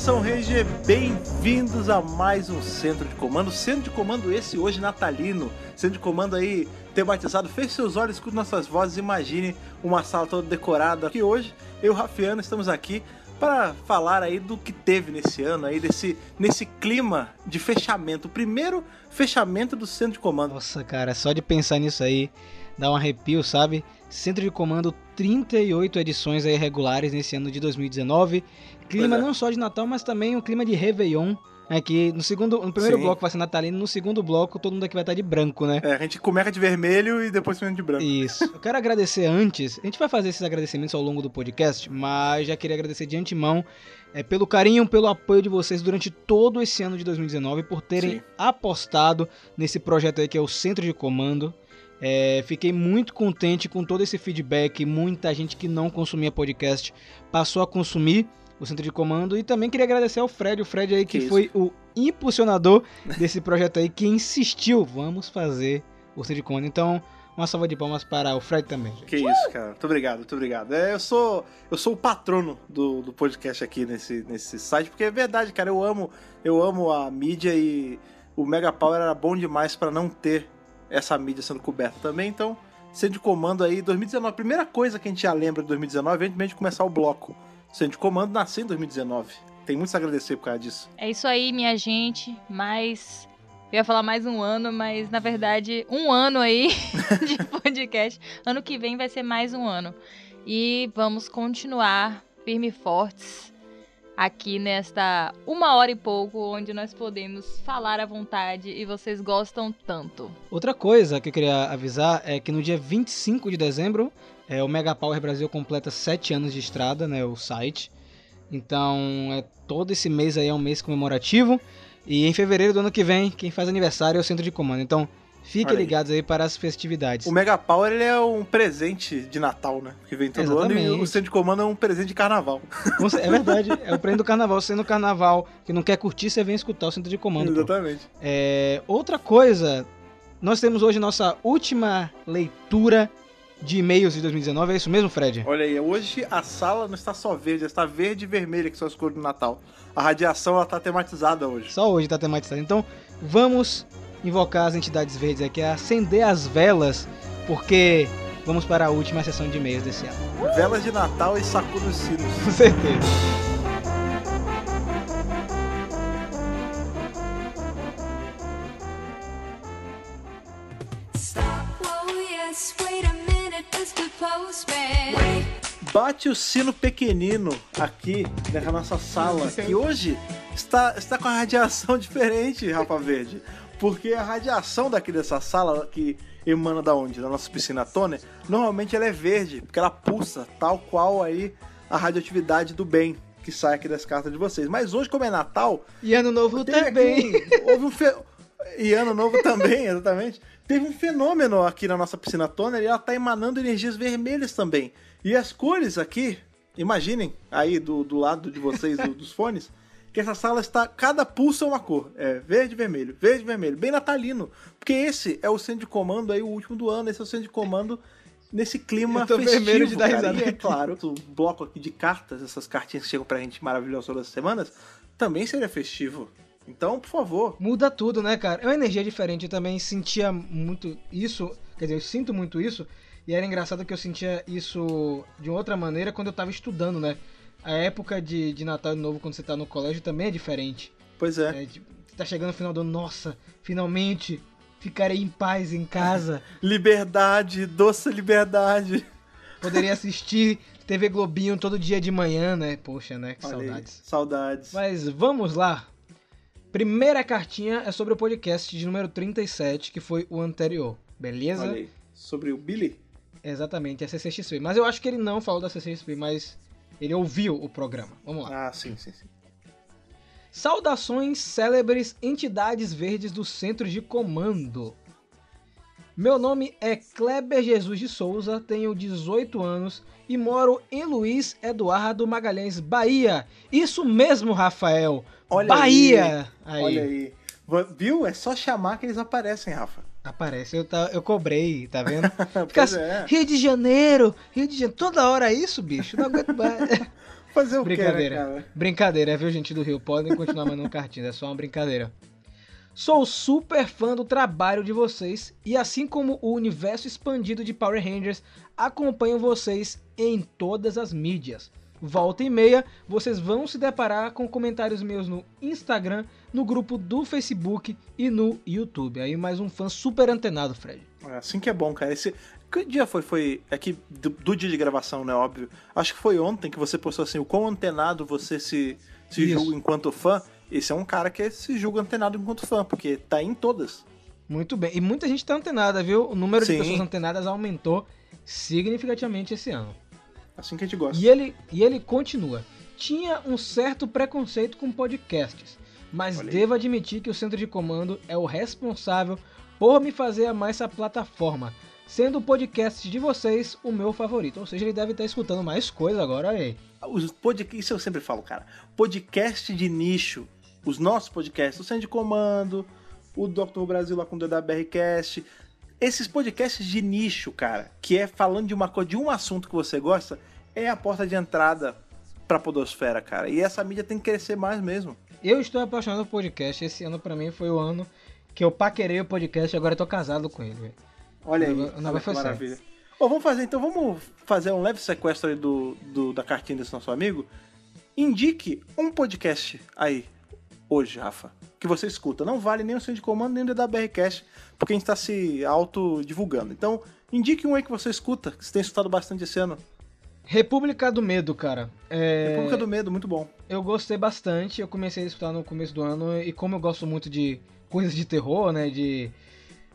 Nação Ranger, bem-vindos a mais um Centro de Comando. Centro de Comando esse hoje natalino. Centro de Comando aí tematizado. Feche seus olhos, escute nossas vozes, imagine uma sala toda decorada. Que hoje, eu Rafiano estamos aqui para falar aí do que teve nesse ano aí, desse, nesse clima de fechamento. O primeiro fechamento do Centro de Comando. Nossa, cara, só de pensar nisso aí dá um arrepio, sabe? Centro de Comando, 38 edições aí regulares nesse ano de 2019. Clima é. não só de Natal, mas também um clima de Réveillon. Né, que no, segundo, no primeiro Sim. bloco vai ser natalino, no segundo bloco todo mundo aqui vai estar de branco, né? É, a gente começa de vermelho e depois de branco. Isso. Eu quero agradecer antes. A gente vai fazer esses agradecimentos ao longo do podcast, mas já queria agradecer de antemão é, pelo carinho, pelo apoio de vocês durante todo esse ano de 2019, por terem Sim. apostado nesse projeto aí que é o Centro de Comando. É, fiquei muito contente com todo esse feedback. Muita gente que não consumia podcast passou a consumir o Centro de Comando. E também queria agradecer ao Fred, o Fred aí que, Que foi o impulsionador desse projeto aí, que insistiu, vamos fazer o Centro de Comando. Então, uma salva de palmas para o Fred também. gente. Que isso, cara. Muito obrigado, muito obrigado. É, eu sou eu sou o patrono do, do podcast aqui nesse, nesse site, porque é verdade, cara. Eu amo eu amo a mídia e o Mega Power era bom demais pra não ter essa mídia sendo coberta também. Então, centro de comando aí 2019. A primeira coisa que a gente já lembra de 2019 antes mesmo de começar o bloco. Centro de comando nasceu em 2019. Tem muito a agradecer por causa disso. É isso aí, minha gente. Mais. Eu ia falar mais um ano, mas na verdade, um ano aí de podcast. Ano que vem vai ser mais um ano. E vamos continuar firme e fortes aqui nesta uma hora e pouco, onde nós podemos falar à vontade e vocês gostam tanto. Outra coisa que eu queria avisar é que no dia 25 de dezembro, é, o Mega Power Brasil completa 7 anos de estrada, né, o site. Então, é, todo esse mês aí é um mês comemorativo. E em fevereiro do ano que vem, quem faz aniversário é o Centro de Comando. Então, fiquem ligados aí para as festividades. O Mega Power ele é um presente de Natal, né? Que vem todo ano e Exatamente. o centro de comando é um presente de carnaval. É verdade, é o prêmio do carnaval. No carnaval que não quer curtir, você vem escutar o Centro de Comando. Exatamente. É, outra coisa, nós temos hoje nossa última leitura de e-mails de 2019. É isso mesmo, Fred? Olha aí, hoje a sala não está só verde, está verde e vermelha, que são as cores do Natal. A radiação ela está tematizada hoje. Só hoje tá tematizado. Então, vamos invocar as entidades verdes aqui, acender as velas, porque vamos para a última sessão de e-mails desse ano. Velas de Natal e sacudo os sinos. Com certeza. Postman. Bate o sino pequenino aqui na nossa sala, que hoje está, está com a radiação diferente, Rafa Verde. Porque a radiação daqui dessa sala, que emana da onde? Da nossa piscina tônia, normalmente ela é verde, porque ela pulsa, tal qual aí a radioatividade do bem que sai aqui das cartas de vocês. Mas hoje, como é Natal, E ano novo também. um- houve um fe... E ano novo também, exatamente. Teve um fenômeno aqui na nossa piscina toner e ela tá emanando energias vermelhas também. E as cores aqui, imaginem aí do, do lado de vocês, do- dos fones, que essa sala está. Cada pulso é uma cor. É verde, vermelho, verde, vermelho. Bem natalino. Porque esse é o centro de comando aí, o último do ano. Esse é o centro de comando nesse clima Eu tô festivo, vermelho de dar risada é claro, o bloco aqui de cartas, essas cartinhas que chegam pra gente maravilhosas todas as semanas, também seria festivo. Então, por favor, Muda tudo, né, cara? É uma energia diferente. Eu também sentia muito isso. Quer dizer, eu sinto muito isso. E era engraçado que eu sentia isso de outra maneira quando eu tava estudando, né? A época de, de Natal e Ano Novo, quando você tá no colégio, também é diferente. pois é. É, tipo, tá chegando no final do ano, nossa, finalmente ficarei em paz em casa. Liberdade, doce liberdade. Poderia assistir TV Globinho todo dia de manhã, né? Poxa, né? Que saudades. Saudades. Mas vamos lá. Primeira cartinha é sobre o podcast de número 37, que foi o anterior. Beleza? Aí. Sobre o Billy. Exatamente, é CCXP. Mas eu acho que ele não falou da CCXP, mas ele ouviu o programa. Vamos lá. Ah, sim, sim, sim. Saudações, célebres entidades verdes do Centro de Comando. Meu nome é Kleber Jesus de Souza, tenho 18 anos e moro em Luiz Eduardo Magalhães, Bahia. Isso mesmo, Rafael. Olha Bahia. Aí. Olha aí. Viu? É só chamar que eles aparecem, Rafa. Aparece, eu, tá- eu cobrei, tá vendo? Fica assim, é. Rio de Janeiro, Rio de Janeiro, toda hora é isso, bicho, não aguento mais. Fazer o né, Brincadeira. cara? Brincadeira, viu, gente do Rio? Podem continuar mandando cartinhas, é só uma brincadeira. Sou super fã do trabalho de vocês e, assim como o universo expandido de Power Rangers, acompanho vocês em todas as mídias. Volta e meia, vocês vão se deparar com comentários meus no Instagram, no grupo do Facebook e no YouTube. Aí mais um fã super antenado, Fred. É assim que é bom, cara. Esse... Que dia foi? Foi aqui do, do dia de gravação, né? Óbvio. Acho que foi ontem que você postou assim: o quão antenado você se, se Isso. julga enquanto fã. Esse é um cara que se julga antenado enquanto fã, porque tá em todas. Muito bem. E muita gente tá antenada, viu? O número de Sim. pessoas antenadas aumentou significativamente esse ano. Assim que a gente gosta. E ele, e ele continua. Tinha um certo preconceito com podcasts, mas Olha aí. devo admitir que o centro de comando é o responsável por me fazer amar essa plataforma, sendo o podcast de vocês o meu favorito. Ou seja, ele deve estar escutando mais coisas agora, olha aí. Os podcasts, isso eu sempre falo, cara. Podcast de nicho. Os nossos podcasts, o Centro de Comando, o Dr. Brasil lá com o DWRcast. Esses podcasts de nicho, cara, que é falando de uma coisa, de um assunto que você gosta, é a porta de entrada pra podosfera, cara. E essa mídia tem que crescer mais mesmo. Eu estou apaixonado por podcast. Esse ano pra mim foi o ano que eu paquerei o podcast e agora eu tô casado com ele. velho. Olha aí, O negócio- foi maravilha. Vamos fazer então, vamos fazer um leve sequestro aí do, do- da cartinha desse nosso amigo. Indique um podcast aí, hoje, Rafa, que você escuta. Não vale nem o Centro de Comando, nem o DWRcast, porque a gente tá se auto-divulgando. Então, indique um aí que você escuta, que você tem escutado bastante esse ano. República do Medo, cara. É... República do Medo, muito bom. Eu gostei bastante, eu comecei a escutar no começo do ano e como eu gosto muito de coisas de terror, né, de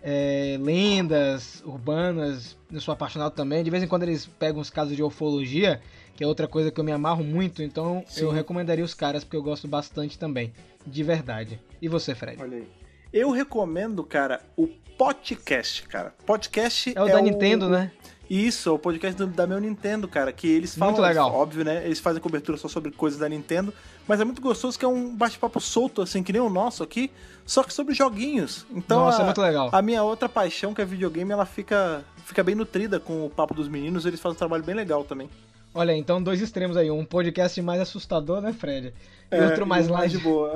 é, lendas urbanas, eu sou apaixonado também. De vez em quando eles pegam uns casos de ufologia, que é outra coisa que eu me amarro muito, então Sim. eu recomendaria os caras porque eu gosto bastante também, de verdade. E você, Fred? Olha aí. Eu recomendo, cara, o podcast, cara. Podcast É o da Nintendo, né? Isso, é o podcast do- da meu Nintendo, cara, que eles falam, Muito legal. óbvio, né? Eles fazem cobertura só sobre coisas da Nintendo, mas é muito gostoso que é um bate-papo solto, assim, que nem o nosso aqui, só que sobre joguinhos. Então, Nossa, a, é muito legal. a minha outra paixão, que é videogame, ela fica, fica bem nutrida com o papo dos meninos, eles fazem um trabalho bem legal também. Olha, então dois extremos aí, um podcast mais assustador, né, Fred? E É, outro mais e um light. de boa.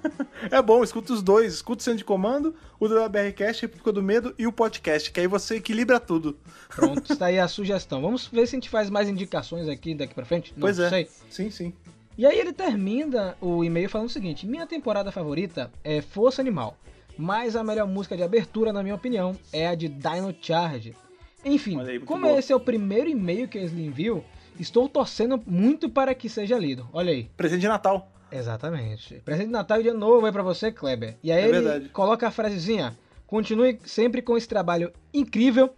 é bom, escuta os dois, escuta o Centro de Comando, o da BRCast, República do Medo e o podcast, que aí você equilibra tudo. Pronto, está aí a sugestão. Vamos ver se a gente faz mais indicações aqui daqui pra frente? Não pois é. sei. Sim, sim. E aí ele termina o e-mail falando o seguinte: Minha temporada favorita é Força Animal, mas a melhor música de abertura, na minha opinião, é a de Dino Charge. Enfim, aí, como boa. esse é o primeiro e-mail que ele enviou, estou torcendo muito para que seja lido. Olha aí. Presente de Natal. Exatamente. Presente de Natal e de novo aí pra você, Kleber. E aí É ele verdade. coloca a frasezinha: Continue sempre com esse trabalho incrível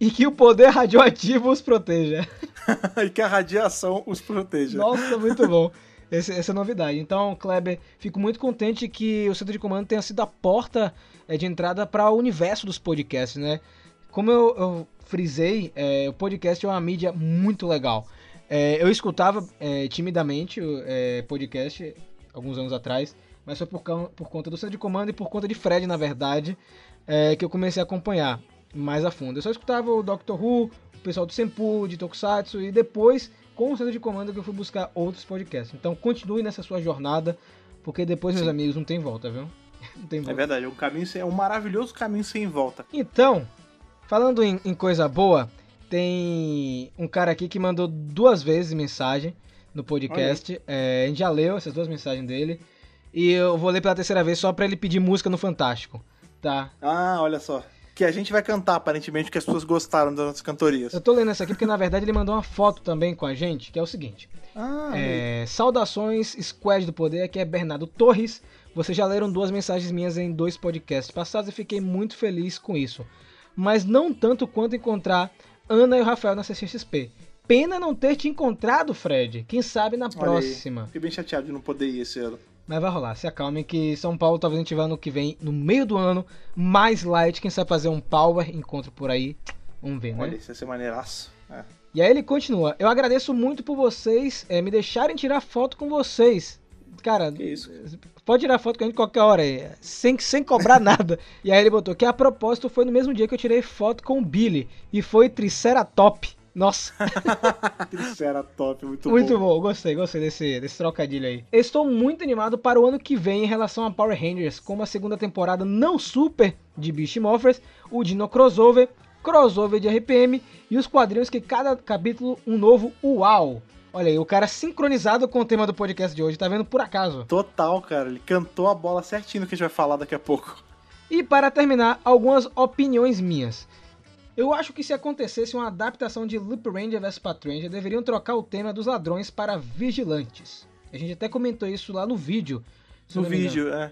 e que o poder radioativo os proteja. e que a radiação os proteja. Nossa, muito bom. Esse- essa é a novidade. Então, Kleber, fico muito contente que o Centro de Comando tenha sido a porta é, de entrada para o universo dos podcasts, né? Como eu, eu frisei, é, o podcast é uma mídia muito legal. É, eu escutava é, timidamente o é, podcast alguns anos atrás, mas foi por, por conta do Centro de Comando e por conta de Fred, na verdade, é, que eu comecei a acompanhar mais a fundo. Eu só escutava o Doctor Who, o pessoal do Senpu, de Tokusatsu, e depois, com o Centro de Comando, que eu fui buscar outros podcasts. Então continue nessa sua jornada, porque depois, meus amigos, não tem volta, viu? Não tem É volta. verdade, é um caminho sem, é um maravilhoso caminho sem volta. Então, falando em, em coisa boa, tem um cara aqui que mandou duas vezes mensagem no podcast. É, a gente já leu essas duas mensagens dele. E eu vou ler pela terceira vez só pra ele pedir música no Fantástico. Tá? Ah, olha só. Que a gente vai cantar, aparentemente, porque as pessoas gostaram das nossas cantorias. Eu tô lendo essa aqui porque na verdade ele mandou uma foto também com a gente, que é o seguinte. Ah, É, saudações, Squad do Poder, aqui é Bernardo Torres. Vocês já leram duas mensagens minhas em dois podcasts passados e fiquei muito feliz com isso. Mas não tanto quanto encontrar Ana e o Rafael na CCXP. Pena não ter te encontrado, Fred. Quem sabe na próxima. Fiquei bem chateado de não poder ir esse ano. Mas vai rolar, se acalme que São Paulo talvez a gente vá no que vem, no meio do ano, mais light, quem sabe fazer um power encontro por aí. Vamos ver, né? Olha, isso ia ser maneiraço. É. E aí ele continua. Eu agradeço muito por vocês é, me deixarem tirar foto com vocês. Cara, pode tirar foto com a gente qualquer hora aí, sem, sem cobrar nada. E aí ele botou que a propósito foi no mesmo dia que eu tirei foto com o Billy. E foi Triceratop. Nossa, Triceratops, muito, muito bom. bom. Gostei, gostei desse, desse trocadilho aí. Estou muito animado para o ano que vem em relação a Power Rangers, como a segunda temporada não super de Beast Morphers, o Dino Crossover, crossover de RPM e os quadrinhos que cada capítulo um novo uau. Olha aí, o cara sincronizado com o tema do podcast de hoje, tá vendo por acaso? Total, cara. Ele cantou a bola certinho no que a gente vai falar daqui a pouco. E para terminar, algumas opiniões minhas. Eu acho que se acontecesse uma adaptação de Loop Ranger vs Patranger, deveriam trocar o tema dos ladrões para vigilantes. A gente até comentou isso lá no vídeo. No vídeo, é.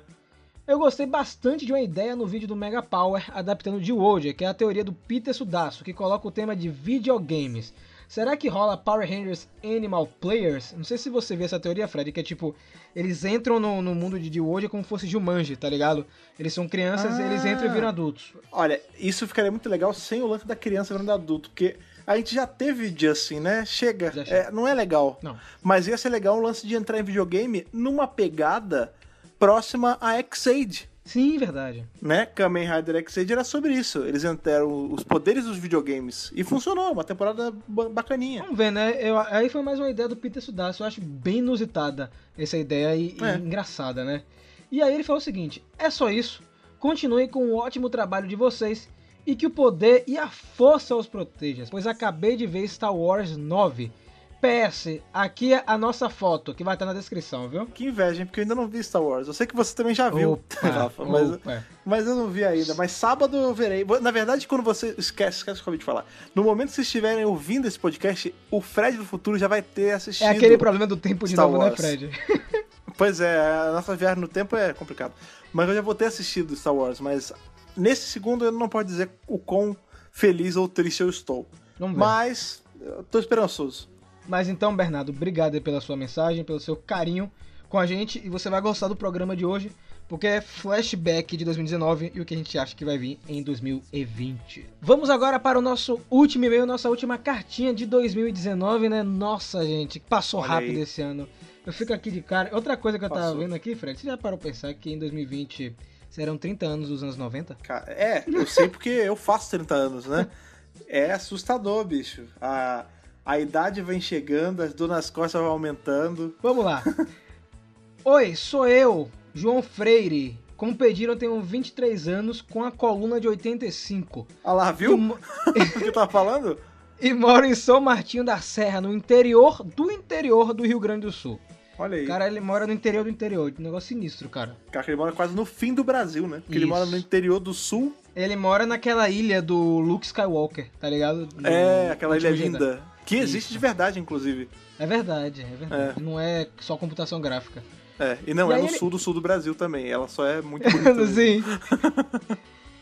Eu gostei bastante de uma ideia no vídeo do Mega Power adaptando de World, que é a teoria do Peter Sudasso, que coloca o tema de videogames. Será que rola Power Rangers Animal Players? Não sei se você vê essa teoria, Fred, que é tipo, eles entram no, no mundo de World como se fosse Jumanji, tá ligado? Eles são crianças, Ah. eles entram e viram adultos. Olha, isso ficaria muito legal sem o lance da criança virando adulto, porque a gente já teve assim, né? Chega. É, chega. não é legal. Não. Mas ia ser legal o lance de entrar em videogame numa pegada próxima a X-Aid. Sim, verdade. Né? Kamen Rider X-Aid era sobre isso. Eles entraram os poderes dos videogames. E funcionou, uma temporada ba- bacaninha. Vamos ver, né? Eu- aí foi mais uma ideia do Peter Sudasso. Eu acho bem inusitada essa ideia e, e É. engraçada, né? E aí ele falou o seguinte: é só isso. Continuem com o ótimo trabalho de vocês e que o poder e a força os proteja, pois acabei de ver Star Wars 9. PS, aqui é a nossa foto, que vai estar na descrição, viu? Que inveja, hein? Porque eu ainda não vi Star Wars. Eu sei que você também já viu, Opa, Rafa, mas, opa. mas eu não vi ainda. Mas sábado eu verei. Na verdade, quando você. Esquece, esquece o que eu acabei de falar. No momento que vocês estiverem ouvindo esse podcast, o Fred do futuro já vai ter assistido. É aquele problema do tempo de Star novo, Wars. né, Fred? Pois é, a nossa viagem no tempo é complicado. Mas eu já vou ter assistido Star Wars, mas nesse segundo eu não posso dizer o quão feliz ou triste eu estou. Mas eu tô esperançoso. Mas então, Bernardo, obrigado pela sua mensagem, pelo seu carinho com a gente e você vai gostar do programa de hoje, porque é flashback de 2019 e o que a gente acha que vai vir em 2020. Vamos agora para o nosso último e-mail, nossa última cartinha de 2019, né? Nossa, gente, passou Olha rápido aí. esse ano. Eu fico aqui de cara. Outra coisa que eu tava Passou. vendo aqui, Fred, você já parou pra pensar que em 2020 serão 30 anos dos anos 90? Cara, é, eu sei porque eu faço 30 anos, né? É assustador, bicho. A, a idade vem chegando, as dor nas costas vão aumentando. Vamos lá. Oi, sou eu, João Freire. Como pediram, eu tenho 23 anos com a coluna de 85. Olha lá, viu mo- o que eu tava falando? e moro em São Martinho da Serra, no interior do interior do Rio Grande do Sul. Olha aí. Cara, ele mora no interior do interior. Um negócio sinistro, cara. Cara, ele mora quase no fim do Brasil, né? Porque ele Isso. mora no interior do sul. Ele mora naquela ilha do Luke Skywalker, tá ligado? No é, aquela ilha linda. Que existe Isso. de verdade, inclusive. É verdade, é verdade. Não é só computação gráfica. É, e não, E é no ele- sul do sul do Brasil também. Ela só é muito bonita. Sim.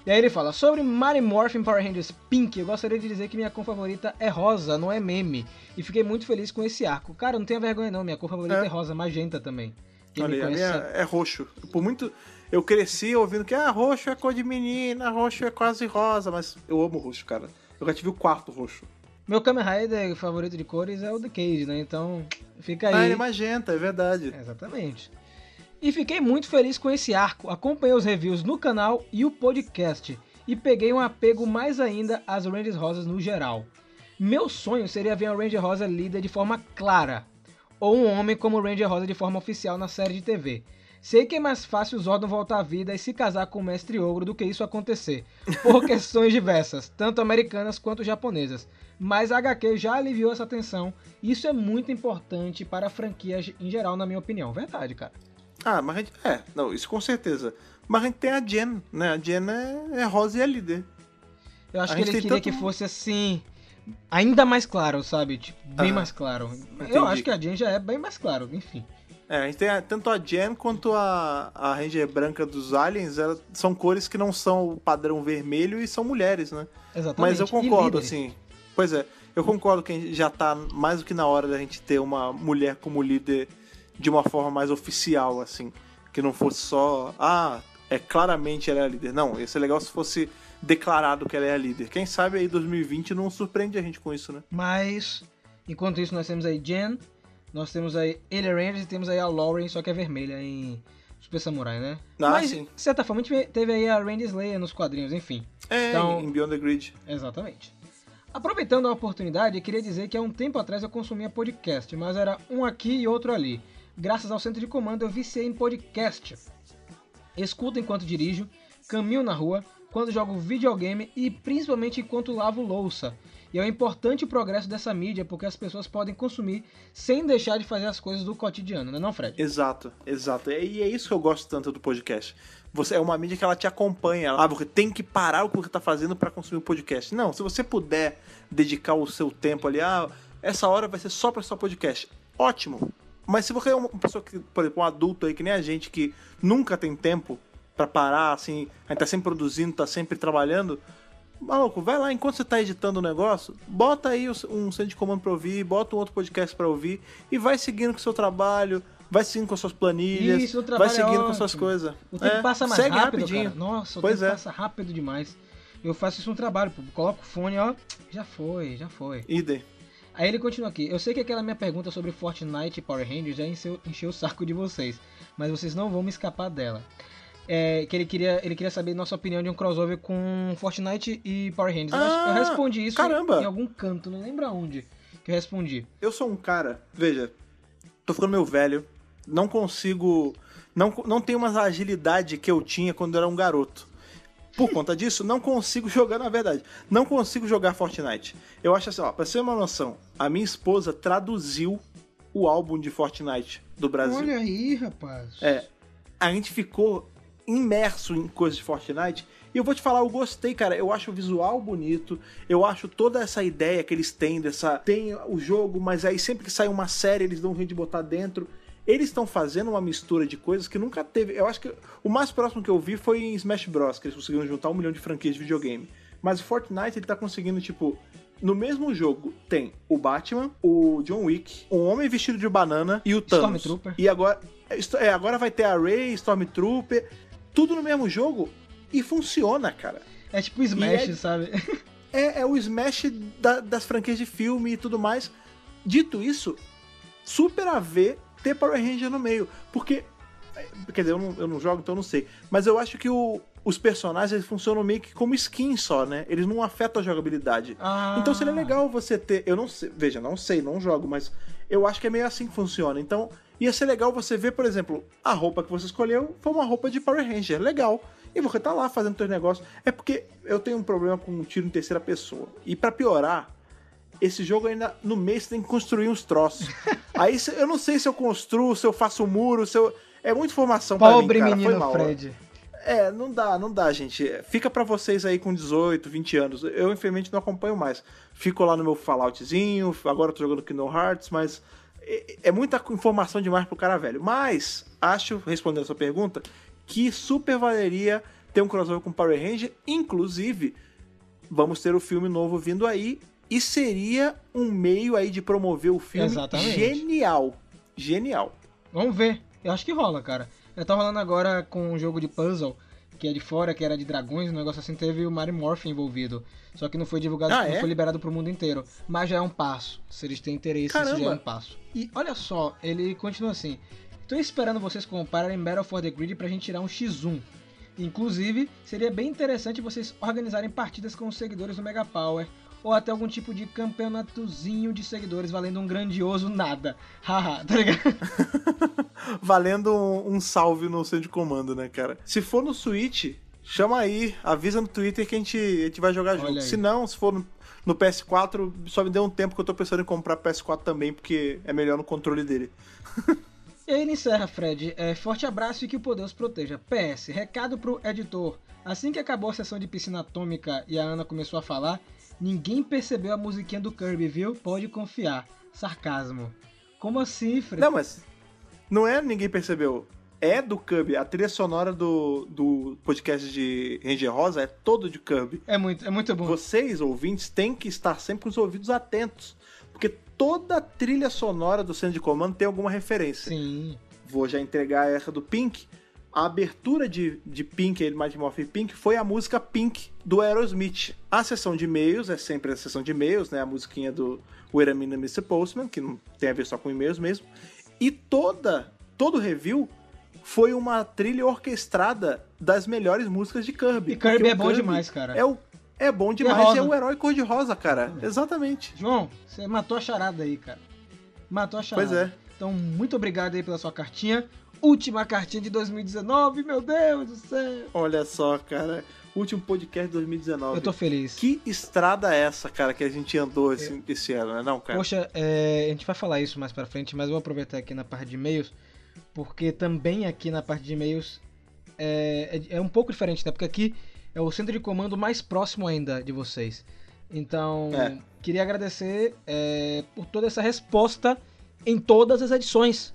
E aí ele fala, sobre Mary Morphin Power Rangers Pink, eu gostaria de dizer que minha cor favorita é rosa, não é meme. E fiquei muito feliz com esse arco. Cara, não tenha vergonha não, minha cor favorita é, É. rosa, magenta também. Quem Olha a minha é roxo. Por muito. Eu cresci ouvindo que ah, roxo é cor de menina, roxo é quase rosa, mas eu amo roxo, cara. Eu já tive o quarto roxo. Meu Kamen Rider favorito de cores é o The Cage, né? Então, fica aí. Ah, ele é magenta, é verdade. Exatamente. E fiquei muito feliz com esse arco. Acompanhei os reviews no canal e o podcast. E peguei um apego mais ainda às Rangers Rosas no geral. Meu sonho seria ver a Ranger Rosa líder de forma clara. Ou um homem como Ranger Rosa de forma oficial na série de TV. Sei que é mais fácil o Zordon voltar à vida e se casar com o Mestre Ogro do que isso acontecer. Por questões diversas, tanto americanas quanto japonesas. Mas a HQ já aliviou essa tensão. E isso é muito importante para a franquia em geral, na minha opinião. Verdade, cara. Ah, mas a gente. É, não, isso com certeza. Mas a gente tem a Jen, né? A Jen é, é rosa e é líder. Eu acho A que ele queria tanto- que fosse assim. Ainda mais claro, sabe? Tipo, bem Aham. mais claro. Entendi. Eu acho que a Jen já é bem mais claro, enfim. É, a gente tem a- tanto a Jen quanto a, a Ranger branca dos aliens, ela- são cores que não são o padrão vermelho e são mulheres, né? Exatamente. Mas eu concordo, assim. Pois é, eu concordo que já tá mais do que na hora da gente ter uma mulher como líder de uma forma mais oficial, assim. Que não fosse só, ah, é claramente ela é a líder. Não, ia ser legal se fosse declarado que ela é a líder. Quem sabe aí 2020 não surpreende a gente com isso, né? Mas, enquanto isso, nós temos aí Jen, nós temos aí Ele Rangers e temos aí a Lauren, só que é vermelha em Super Samurai, né? Ah, Mas, sim. de certa forma, a gente teve aí a Randy Slayer nos quadrinhos, enfim. É, Então- em Beyond the Grid. Exatamente. Aproveitando a oportunidade, eu queria dizer que há um tempo atrás eu consumia podcast, mas era um aqui e outro ali. Graças ao centro de comando eu viciei em podcast. Escuto enquanto dirijo, caminho na rua, quando jogo videogame e principalmente enquanto lavo louça. E é importante progresso dessa mídia porque as pessoas podem consumir sem deixar de fazer as coisas do cotidiano, não é não, Fred? Exato, exato. E é isso que eu gosto tanto do podcast. Você é uma mídia que ela te acompanha. Ah, você tem que parar o que você tá fazendo para consumir o podcast. Não, se você puder dedicar o seu tempo ali, ah, essa hora vai ser só para só podcast. Ótimo. Mas se você é uma pessoa que, por exemplo, um adulto aí que nem a gente que nunca tem tempo para parar, assim, a gente tá sempre produzindo, tá sempre trabalhando, Maluco, vai lá, enquanto você tá editando o negócio, bota aí um centro de comando pra ouvir, bota um outro podcast pra ouvir e vai seguindo com o seu trabalho, vai seguindo com as suas planilhas, Isso, o vai é seguindo com as suas coisas. O tempo É, passa mais segue rápido, rapidinho. cara. Nossa, o Pois tempo é. passa rápido demais. Eu faço isso no trabalho, pô. Coloco o fone, ó, já foi, já foi. Idem. Aí ele continua aqui. Eu sei que aquela minha pergunta sobre Fortnite e Power Rangers já encheu, encheu o saco de vocês, mas vocês não vão me escapar dela. É, que ele queria, ele queria saber nossa opinião de um crossover com Fortnite e Power Rangers. Eu acho- eu, Ah, respondi isso caramba. em algum canto, não lembro aonde que eu respondi. Eu sou um cara, veja, tô ficando meio velho, não consigo, não, não tenho mais a agilidade que eu tinha quando eu era um garoto. Por conta disso, não consigo jogar, na verdade, não consigo jogar Fortnite. Eu acho assim, ó, pra você ter uma noção, a minha esposa traduziu o álbum de Fortnite do Brasil. Olha aí, rapaz. É, a gente ficou imerso em coisas de Fortnite. E eu vou te falar, eu gostei, cara. Eu acho o visual bonito. Eu acho toda essa ideia que eles têm dessa. Tem o jogo, mas aí sempre que sai uma série, eles dão um jeito de botar dentro. Eles estão fazendo uma mistura de coisas que nunca teve. Eu acho que o mais próximo que eu vi foi em Smash Bros. Que eles conseguiram juntar um milhão de franquias de videogame. Mas o Fortnite, ele tá conseguindo, tipo. No mesmo jogo tem o Batman, o John Wick, um homem vestido de banana e o Thanos. Stormtrooper. E agora, é, agora vai ter a Rey, Stormtrooper, tudo no mesmo jogo e funciona, cara. É tipo Smash, é- sabe? É, é o Smash da- das franquias de filme e tudo mais. Dito isso, super a ver ter Power Ranger no meio. Porque, quer dizer, eu não, eu não jogo, então eu não sei. Mas eu acho que o- os personagens eles funcionam meio que como skin só, né? Eles não afetam a jogabilidade. Ah. Então seria legal você ter. Eu não sei. Veja, não sei, não jogo, mas eu acho que é meio assim que funciona. Então ia ser legal você ver, por exemplo, a roupa que você escolheu foi uma roupa de Power Ranger. Legal. E você tá lá fazendo seus negócios. É porque eu tenho um problema com o tiro em terceira pessoa. E pra piorar, esse jogo ainda no mês tem que construir uns troços. Aí eu não sei se eu construo, se eu faço um muro, se eu. É muita informação pra mim, Pobre cara. Foi menino mal. Fred. É, não dá, não dá, gente. Fica pra vocês aí com 18, 20 anos. Eu, infelizmente, não acompanho mais. Fico lá no meu Falloutzinho, agora eu tô jogando Kingdom Hearts, mas é muita informação demais pro cara velho. Mas, acho, respondendo a sua pergunta, que super valeria ter um crossover com Power Ranger. Inclusive, vamos ter o filme novo vindo aí. E seria um meio aí de promover o filme Exatamente. genial. Genial. Vamos ver. Eu acho que rola, cara. Eu tá rolando agora com um jogo de puzzle, que é de fora, que era de dragões, um negócio assim, teve o Mario Morphin envolvido. Só que não foi divulgado, Ah, não é? foi liberado pro mundo inteiro. Mas já é um passo. Se eles têm interesse, isso já é Caramba. um passo. E olha só, ele continua assim. Tô esperando vocês comprarem Battle for the Grid pra gente tirar um X1. Inclusive, seria bem interessante vocês organizarem partidas com os seguidores do Mega Power. Ou até algum tipo de campeonatozinho de seguidores valendo um grandioso nada. Haha, tá ligado? valendo um, um salve no centro de comando, né, cara? Se for no Switch, chama aí, avisa no Twitter que a gente, a gente vai jogar Olha junto. aí. Se não, se for no, no PS4, só me dê um tempo que eu tô pensando em comprar PS4 também, porque é melhor no controle dele. E aí ele encerra, Fred. É, forte abraço e que o poder os proteja. PS, recado pro editor. Assim que acabou a sessão de piscina atômica e a Ana começou a falar, ninguém percebeu a musiquinha do Kirby, viu? Pode confiar. Sarcasmo. Como assim, Fred? Não, mas não é ninguém percebeu. É do Kirby. A trilha sonora do, do podcast de Ranger Rosa é todo de Kirby. É muito, é muito bom. Vocês, ouvintes, têm que estar sempre com os ouvidos atentos. Porque toda trilha sonora do centro de comando tem alguma referência. Sim. vou já entregar essa do Pink. A abertura de, de Pink, ele Mighty Morphin Pink, foi a música Pink do Aerosmith. A sessão de e-mails é sempre a sessão de e-mails, né? A musiquinha do Wait a Minute, Mr. Postman, que não tem a ver só com e-mails mesmo. E toda, todo review foi uma trilha orquestrada das melhores músicas de Kirby. E Kirby é bom demais, cara. É o, é bom demais. rosa. É o herói cor-de-rosa, cara. Exatamente. João, você matou a charada aí, cara. Matou a charada. Pois é. Então, muito obrigado aí pela sua cartinha. Última cartinha de 2019, meu Deus do céu. Olha só, cara. Último podcast de 2019. Eu tô feliz. Que estrada é essa, cara, que a gente andou esse, esse ano, né? Não, cara. Poxa, é, a gente vai falar isso mais pra frente, mas eu vou aproveitar aqui na parte de e-mails, porque também aqui na parte de e-mails é, é, é um pouco diferente, né? Porque aqui é o centro de comando mais próximo ainda de vocês. Então, É. queria agradecer é, por toda essa resposta em todas as edições.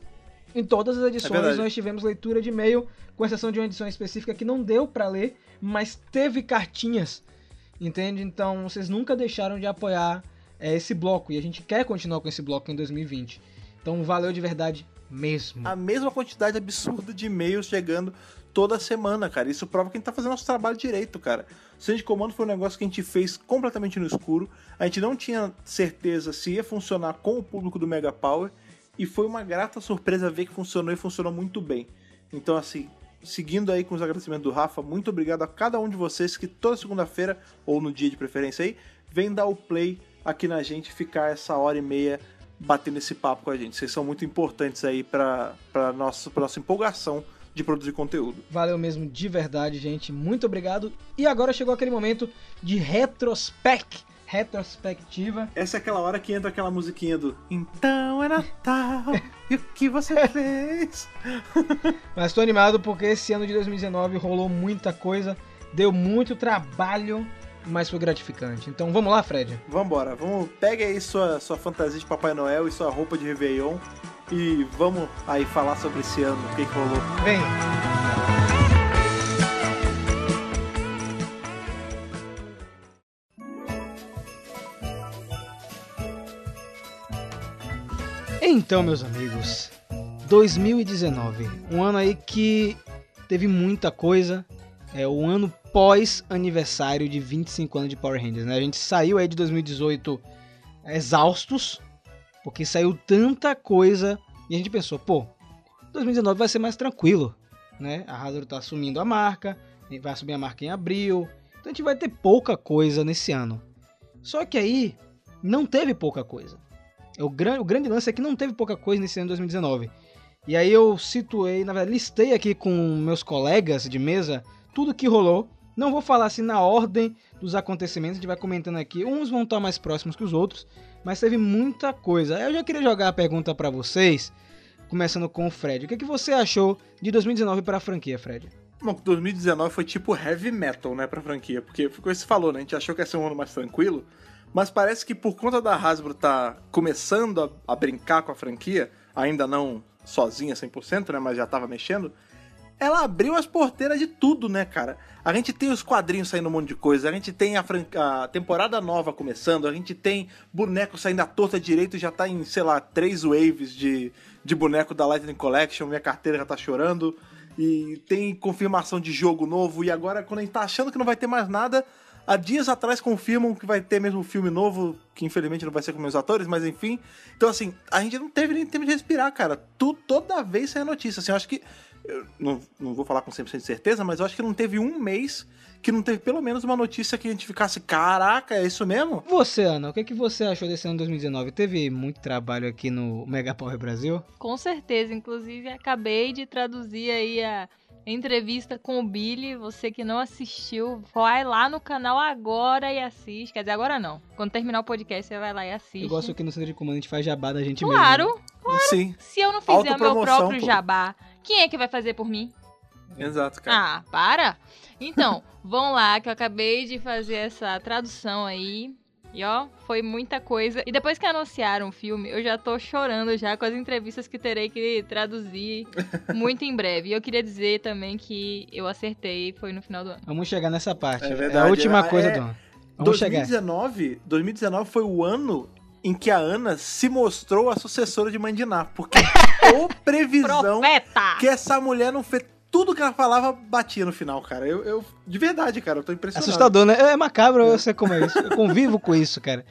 Em todas as edições verdade. nós tivemos leitura de e-mail, com exceção de uma edição específica que não deu pra ler, mas teve cartinhas, entende? Então vocês nunca deixaram de apoiar é, esse bloco e a gente quer continuar com esse bloco em 2020. Então valeu de verdade mesmo. A mesma quantidade absurda de e-mails chegando toda semana, cara. Isso prova que a gente tá fazendo nosso trabalho direito, cara. O centro de comando foi um negócio que a gente fez completamente no escuro. A gente não tinha certeza se ia funcionar com o público do Mega Power. E foi uma grata surpresa ver que funcionou e funcionou muito bem. Então, assim, seguindo aí com os agradecimentos do Rafa, muito obrigado a cada um de vocês que toda segunda-feira, ou no dia de preferência aí, vem dar o play aqui na gente, ficar essa hora e meia batendo esse papo com a gente. Vocês são muito importantes aí para para nossa, pra nossa empolgação de produzir conteúdo. Valeu mesmo de verdade, gente. Muito obrigado. E agora chegou aquele momento de retrospec, retrospectiva. Essa é aquela hora que entra aquela musiquinha do Então é Natal, e o que você fez? Mas tô animado porque esse ano de 2019 rolou muita coisa, deu muito trabalho, mas foi gratificante. Então vamos lá, Fred. Vambora, vamos, pega aí sua, sua fantasia de Papai Noel e sua roupa de Réveillon e vamos aí falar sobre esse ano, o que, que rolou. Vem. Então, meus amigos, 2019, um ano aí que teve muita coisa, é o ano pós aniversário de 25 anos de Power Rangers, né? A gente saiu aí de 2018 exaustos, porque saiu tanta coisa e a gente pensou, pô, 2019 vai ser mais tranquilo, né? A Hasbro tá assumindo a marca, vai assumir a marca em abril, então a gente vai ter pouca coisa nesse ano. Só que aí não teve pouca coisa. É O grande, o grande lance é que não teve pouca coisa nesse ano de 2019. E aí eu situei, na verdade, listei aqui com meus colegas de mesa tudo que rolou. Não vou falar assim na ordem dos acontecimentos, a gente vai comentando aqui. Uns vão estar mais próximos que os outros, mas teve muita coisa. Eu já queria jogar a pergunta pra vocês, começando com o Fred. O que, que você achou de 2019 para a franquia, Fred? Bom, 2019 foi tipo heavy metal, né, pra franquia, porque foi o você falou, né, a gente achou que ia ser um ano mais tranquilo, mas parece que por conta da Hasbro tá começando a, a brincar com a franquia, ainda não sozinha 100%, né, mas já tava mexendo, ela abriu as porteiras de tudo, né, cara? A gente tem os quadrinhos saindo um monte de coisa, a gente tem a, a temporada nova começando, a gente tem boneco saindo à torta direito, já tá em, sei lá, três waves de, de boneco da Lightning Collection, minha carteira já tá chorando, e tem confirmação de jogo novo, e agora quando a gente tá achando que não vai ter mais nada, há dias atrás confirmam que vai ter mesmo filme novo, que infelizmente não vai ser com meus atores, mas enfim. Então, assim, a gente não teve nem tempo de respirar, cara. Tu, toda vez sai notícia, assim, eu acho que eu não, não vou falar com 100% de certeza, mas eu acho que não teve um mês que não teve pelo menos uma notícia que a gente ficasse, caraca, é isso mesmo? Você, Ana, o que, que você achou desse ano de 2019? Teve muito trabalho aqui no Mega Power Brasil? Com certeza, inclusive acabei de traduzir aí a entrevista com o Billy. Você que não assistiu, vai lá no canal agora e assiste. Quer dizer, agora não. Quando terminar o podcast, você vai lá e assiste. Eu gosto que no centro de comando a gente faz jabá da gente Claro, mesmo. Sim, se eu não fizer o meu próprio pô. jabá, quem é que vai fazer por mim? exato, cara. Ah, para! Então, vão lá que eu acabei de fazer essa tradução aí. E ó, foi muita coisa. E depois que anunciaram o filme, eu já tô chorando já com as entrevistas que terei que traduzir muito em breve. E eu queria dizer também que eu acertei, foi no final do ano. Vamos chegar nessa parte. É É, verdade, a última é- coisa é- do ano. Vamos chegar. 2019, 2019 foi o ano em que a Ana se mostrou a sucessora de Mandiná, porque ô previsão Profeta! que essa mulher não fez tudo que ela falava batia no final, cara. Eu, eu- de verdade, cara, eu tô impressionado. Assustador, né? É macabro, eu sei como é isso. Eu convivo com isso, cara.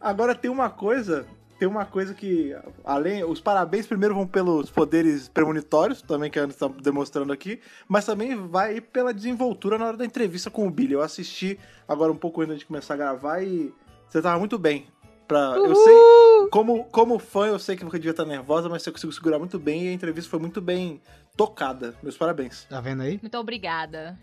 Agora tem uma coisa, tem uma coisa que, além, os parabéns primeiro vão pelos poderes premonitórios, também que a Ana está demonstrando aqui, mas também vai pela desenvoltura na hora da entrevista com o Billy. Eu assisti agora um pouco antes de começar a gravar e você tava muito bem. Pra, eu sei, como, como fã, eu sei que você devia estar nervosa, mas você conseguiu segurar muito bem e a entrevista foi muito bem tocada. Meus parabéns. Tá vendo aí? Muito obrigada.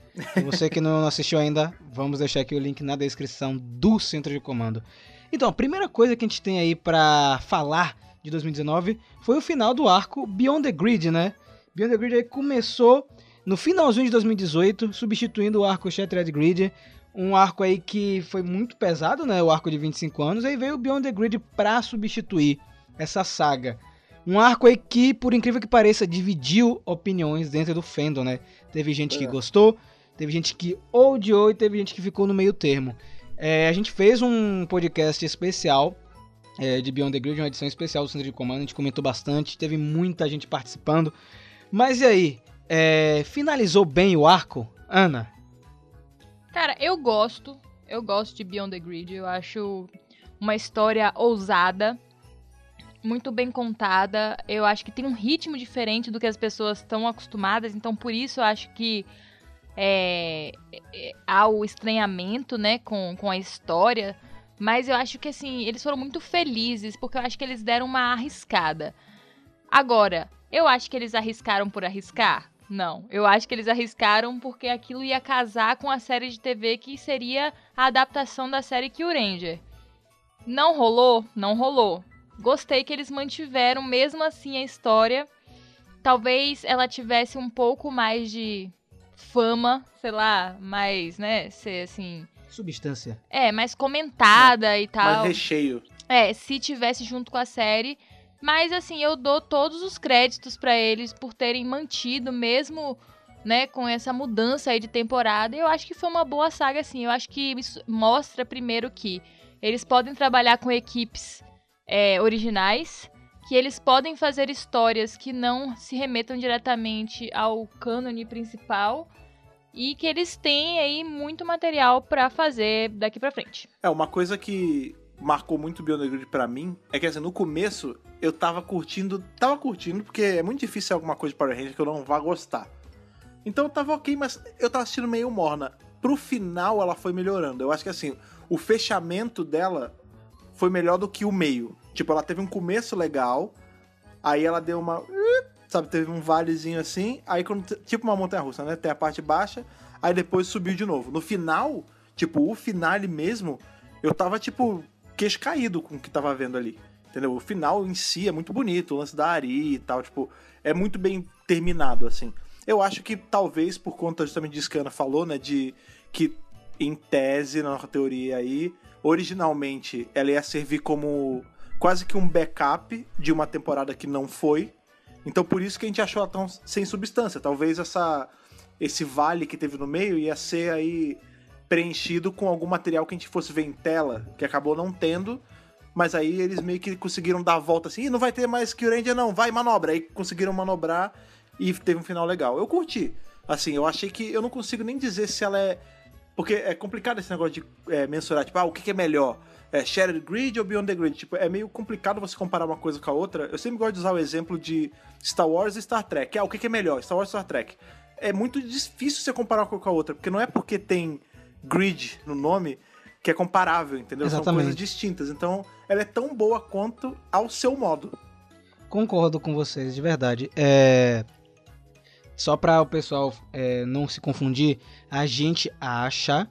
Você que não assistiu ainda, vamos deixar aqui o link na descrição do centro de comando. Então, a primeira coisa que a gente tem aí pra falar de 2019 foi o final do arco Beyond the Grid, né? Beyond the Grid aí começou no finalzinho de 2018, substituindo o arco Shattered Grid, um arco aí que foi muito pesado, né? O arco de 25 anos, aí veio o Beyond the Grid pra substituir essa saga. Um arco aí que, por incrível que pareça, dividiu opiniões dentro do fandom, né? Teve gente que É. gostou, teve gente que odiou e teve gente que ficou no meio termo. É, a gente fez um podcast especial é, de Beyond the Grid, uma edição especial do Centro de Comando, a gente comentou bastante, teve muita gente participando. Mas e aí, é, finalizou bem o arco, Ana? Cara, eu gosto. Eu gosto de Beyond the Grid. Eu acho uma história ousada, muito bem contada. Eu acho que tem um ritmo diferente do que as pessoas estão acostumadas. Então, por isso, eu acho que é, é, há o estranhamento, né, com, com a história. Mas eu acho que, assim, eles foram muito felizes, porque eu acho que eles deram uma arriscada. Agora, eu acho que eles arriscaram por arriscar? Não. Eu acho que eles arriscaram porque aquilo ia casar com a série de TV que seria a adaptação da série Kill Ranger. Não rolou? Não rolou. Gostei que eles mantiveram mesmo assim a história. Talvez ela tivesse um pouco mais de fama, sei lá, mais, né, ser assim, Substância. é, mais comentada e tal. Mas recheio. É, se tivesse junto com a série. Mas assim, eu dou todos os créditos pra eles por terem mantido, mesmo, né, com essa mudança aí de temporada. Eu acho que foi uma boa saga, assim. Eu acho que mostra primeiro que eles podem trabalhar com equipes é, originais, que eles podem fazer histórias que não se remetam diretamente ao cânone principal. E que eles têm aí muito material pra fazer daqui pra frente. É, uma coisa que marcou muito o Beyond pra mim é que, assim, no começo eu tava curtindo, tava curtindo, porque é muito difícil alguma coisa de Power Ranger que eu não vá gostar. Então eu tava ok, mas eu tava assistindo meio morna. Pro final ela foi melhorando. Eu acho que, assim, o fechamento dela foi melhor do que o meio. Tipo, ela teve um começo legal, aí ela deu uma. Sabe, teve um valezinho assim, aí quando. Tipo uma montanha russa, né? Tem a parte baixa, aí depois subiu de novo. No final, tipo, o finale mesmo, eu tava, tipo, queixo caído com o que tava vendo ali. Entendeu? O final em si é muito bonito, o lance da Ari e tal, tipo, é muito bem terminado, assim. Eu acho que talvez por conta justamente disso que a Ana falou, né? De que, em tese, na nossa teoria aí, originalmente ela ia servir como quase que um backup de uma temporada que não foi. Então por isso que a gente achou ela tão sem substância. Talvez essa esse vale que teve no meio ia ser aí preenchido com algum material que a gente fosse ver em tela, que acabou não tendo. Mas aí eles meio que conseguiram dar a volta assim, "Ih, não vai ter mais Kill Ranger não, vai manobra. Aí conseguiram manobrar e teve um final legal. Eu curti. Assim, eu achei que eu não consigo nem dizer se ela é porque é complicado esse negócio de é, mensurar, tipo, ah, o que, que é melhor? É Shattered Grid ou Beyond the Grid? Tipo, é meio complicado você comparar uma coisa com a outra. Eu sempre gosto de usar o exemplo de Star Wars e Star Trek. Ah, o que, que é melhor? Star Wars e Star Trek. É muito difícil você comparar uma coisa com a outra, porque não é porque tem grid no nome que é comparável, entendeu? São Exatamente. coisas distintas. Então, ela é tão boa quanto ao seu modo. Concordo com vocês, de verdade. É... Só para o pessoal é, não se confundir, a gente acha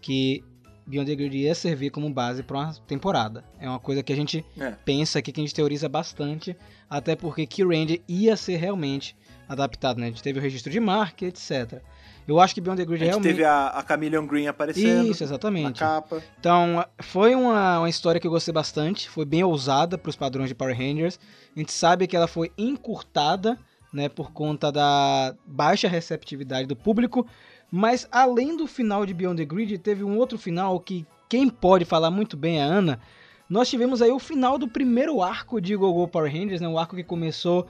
que Beyond the Grid ia servir como base para uma temporada. É uma coisa que a gente É. pensa aqui, que a gente teoriza bastante, até porque Kill Ranger ia ser realmente adaptado, né? A gente teve o registro de marca, etc. Eu acho que Beyond the Grid A gente realmente... teve a, a Chameleon Green aparecendo Isso, na exatamente. capa. Então, foi uma, uma história que eu gostei bastante, foi bem ousada para os padrões de Power Rangers. A gente sabe que ela foi encurtada, né, por conta da baixa receptividade do público, mas além do final de Beyond the Grid, teve um outro final que quem pode falar muito bem é a Ana. Nós tivemos aí o final do primeiro arco de Go-Go Power Rangers, né, um arco que começou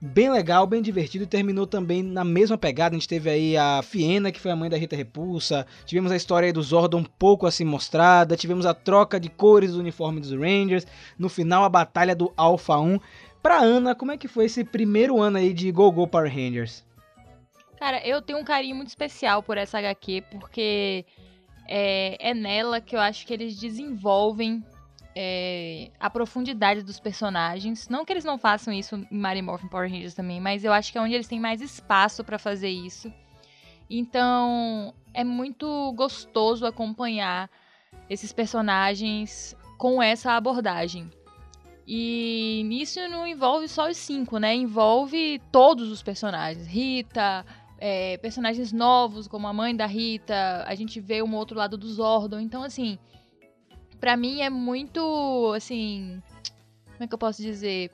bem legal, bem divertido e terminou também na mesma pegada. A gente teve aí a Fiena, que foi a mãe da Rita Repulsa, tivemos a história do Zordon um pouco assim mostrada, tivemos a troca de cores do uniforme dos Rangers, no final a batalha do Alpha 1. Pra Ana, como é que foi esse primeiro ano aí de Go Go Power Rangers? Cara, eu tenho um carinho muito especial por essa HQ, porque é, é nela que eu acho que eles desenvolvem é, a profundidade dos personagens. Não que eles não façam isso em Mighty Morphin Power Rangers também, mas eu acho que é onde eles têm mais espaço pra fazer isso. Então, é muito gostoso acompanhar esses personagens com essa abordagem. E nisso não envolve só os cinco, né? Envolve todos os personagens. Rita, é, personagens novos, como a mãe da Rita. A gente vê um outro lado do Zordon. Então, assim, pra mim é muito, assim... Como é que eu posso dizer?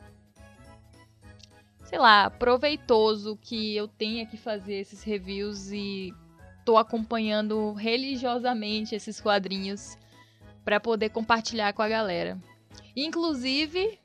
Sei lá, proveitoso que eu tenha que fazer esses reviews e tô acompanhando religiosamente esses quadrinhos pra poder compartilhar com a galera. Inclusive,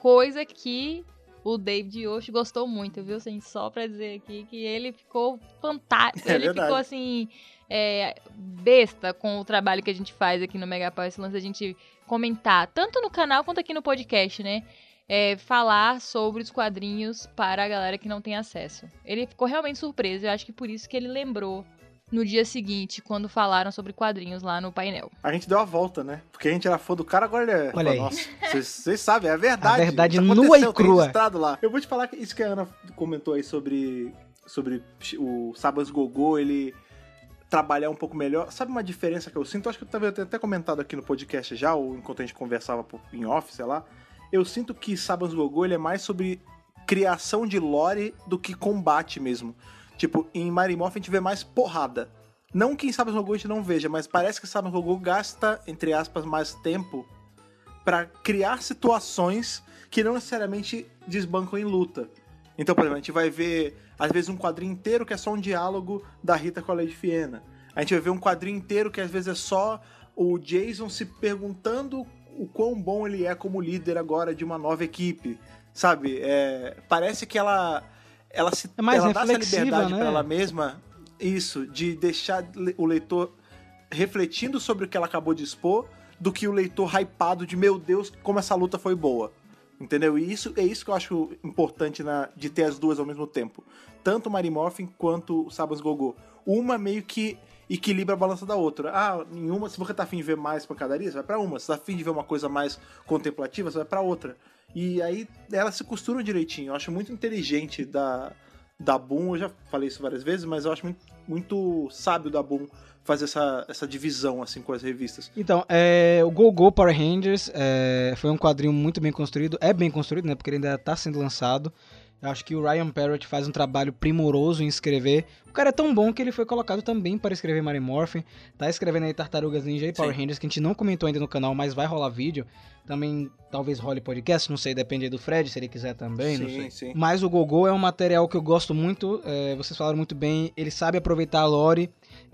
coisa que o David Yoshi gostou muito, viu? Assim, só pra dizer aqui que ele ficou fantástico. É ele verdade. ficou assim, é, besta com o trabalho que a gente faz aqui no Mega Power, esse lance da gente comentar, tanto no canal quanto aqui no podcast, né? É, falar sobre os quadrinhos para a galera que não tem acesso. Ele ficou realmente surpreso, eu acho que por isso que ele lembrou no dia seguinte, quando falaram sobre quadrinhos lá no painel. A gente deu a volta, né? Porque a gente era fã do cara, agora ele é. Olha aí. Nossa, vocês- sabem, é a verdade. A verdade Isso nua e crua. registrado lá. Eu vou te falar que isso que a Ana comentou aí sobre, sobre o Sabas Gogô, ele trabalhar um pouco melhor. Sabe uma diferença que eu sinto? Acho que talvez eu tenha até comentado aqui no podcast já, ou enquanto a gente conversava em off, sei lá. Eu sinto que Sabas Gogô ele é mais sobre criação de lore do que combate mesmo. Tipo, em Marimorph a gente vê mais porrada. Não que em Sabas Gogô a gente não veja, mas parece que Sabas Gogô gasta, entre aspas, mais tempo pra criar situações que não necessariamente desbancam em luta. Então, por exemplo, a gente vai ver, às vezes, um quadrinho inteiro que é só um diálogo da Rita com a Lady Fiena. A gente vai ver um quadrinho inteiro que às vezes é só o Jason se perguntando o quão bom ele é como líder agora de uma nova equipe. Sabe? É, parece que ela, ela, se, É ela dá essa liberdade né? pra ela mesma, isso, de deixar o leitor refletindo sobre o que ela acabou de expor, do que o leitor hypado de meu Deus, como essa luta foi boa. Entendeu? E isso é isso que eu acho importante na, de ter as duas ao mesmo tempo. Tanto o Mary Morphin quanto o Sabas Gogô. Uma meio que equilibra a balança da outra. Ah, em uma, se você tá afim de ver mais pancadaria, você vai pra uma. Se tá afim de ver uma coisa mais contemplativa, você vai pra outra. E aí elas se costuram direitinho. Eu acho muito inteligente da, da Boom. Eu já falei isso várias vezes, mas eu acho muito, muito sábio da Boom fazer essa, essa divisão assim com as revistas. Então, é, o Go Go Power Rangers é, foi um quadrinho muito bem construído. É bem construído, né? Porque ele ainda está sendo lançado. Eu acho que o Ryan Parrott faz um trabalho primoroso em escrever. O cara é tão bom que ele foi colocado também para escrever Mary Morphin. Tá escrevendo aí Tartarugas Ninja e Power Sim. Rangers, que a gente não comentou ainda no canal, mas vai rolar vídeo. Também talvez role podcast, não sei, depende aí do Fred, se ele quiser também, não sei. sim. Mas o Gogô é um material que eu gosto muito, é, vocês falaram muito bem, ele sabe aproveitar a lore,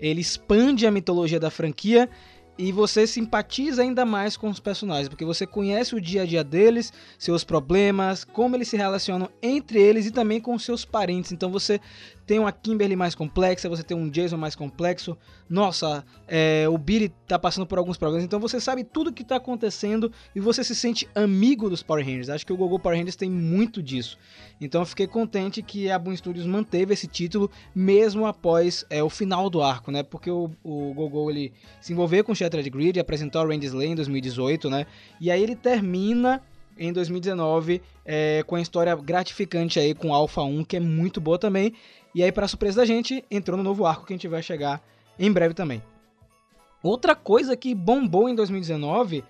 ele expande a mitologia da franquia e você simpatiza ainda mais com os personagens, porque você conhece o dia a dia deles, seus problemas, como eles se relacionam entre eles e também com seus parentes. Então você tem uma Kimberly mais complexa, você tem um Jason mais complexo. Nossa, é, o Billy tá passando por alguns problemas, então você sabe tudo que tá acontecendo e você se sente amigo dos Power Rangers. Acho que o Gogo Power Rangers tem muito disso. Então eu fiquei contente que a Boom Studios manteve esse título mesmo após é, o final do arco, né? Porque o, o Gogo ele se envolveu com Shattered Grid, apresentou a Randy Slay em 2018, né? E aí ele termina em 2019 é, com a história gratificante aí com Alpha 1, que é muito boa também. E aí, para surpresa da gente, entrou no novo arco que a gente vai chegar em breve também. Outra coisa que bombou em 2019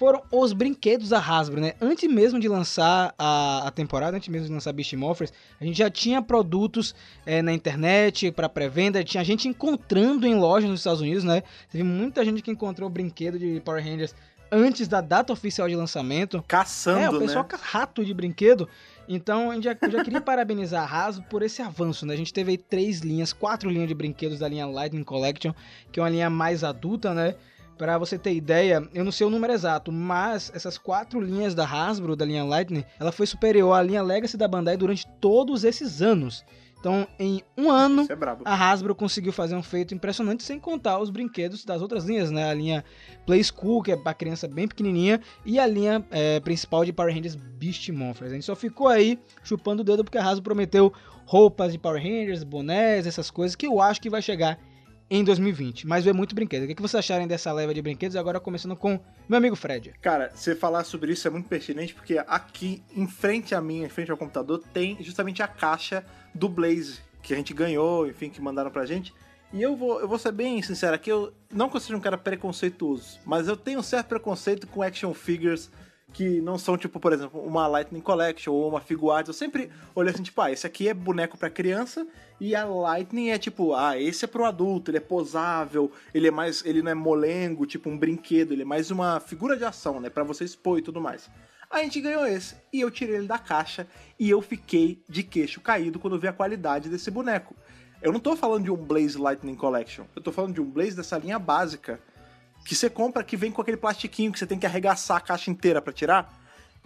foram os brinquedos da Hasbro, né? Antes mesmo de lançar a, a temporada, antes mesmo de lançar Beast Morphers, a gente já tinha produtos é, na internet para pré-venda, tinha gente encontrando em lojas nos Estados Unidos, né? Teve muita gente que encontrou brinquedo de Power Rangers antes da data oficial de lançamento. Caçando, É, o pessoal né? rato de brinquedo. Então, a gente já, eu já queria parabenizar a Hasbro por esse avanço, né? A gente teve aí três linhas, quatro linhas de brinquedos da linha Lightning Collection, que é uma linha mais adulta, né? Pra você ter ideia, eu não sei o número exato, mas essas quatro linhas da Hasbro, da linha Lightning, ela foi superior à linha Legacy da Bandai durante todos esses anos. Então, em um ano, é a Hasbro conseguiu fazer um feito impressionante, sem contar os brinquedos das outras linhas, né? A linha Play School, que é pra criança bem pequenininha, e a linha é, principal de Power Rangers Beast Morphers. A gente só ficou aí chupando o dedo porque a Hasbro prometeu roupas de Power Rangers, bonés, essas coisas, que eu acho que vai chegar em 2020. Mas é muito brinquedo. O que que vocês acharem dessa leva de brinquedos? Agora começando com meu amigo Fred. Cara, você falar sobre isso é muito pertinente, porque aqui, em frente a mim, em frente ao computador, tem justamente a caixa do Blaze, que a gente ganhou, enfim, que mandaram pra gente. E eu vou, eu vou ser bem sincero aqui, eu não seja um cara preconceituoso, mas eu tenho um certo preconceito com action figures que não são, tipo, por exemplo, uma Lightning Collection ou uma Figuarts. Eu sempre olhei assim, tipo, ah, esse aqui é boneco pra criança e a Lightning é tipo, ah, esse é pro adulto, ele é posável, ele é mais, ele não é molengo, tipo um brinquedo, ele é mais uma figura de ação, né, Pra você expor e tudo mais. A gente ganhou esse e eu tirei ele da caixa e eu fiquei de queixo caído quando vi a qualidade desse boneco. Eu não tô falando de um Blaze Lightning Collection, eu tô falando de um Blaze dessa linha básica que você compra que vem com aquele plastiquinho que você tem que arregaçar a caixa inteira pra tirar.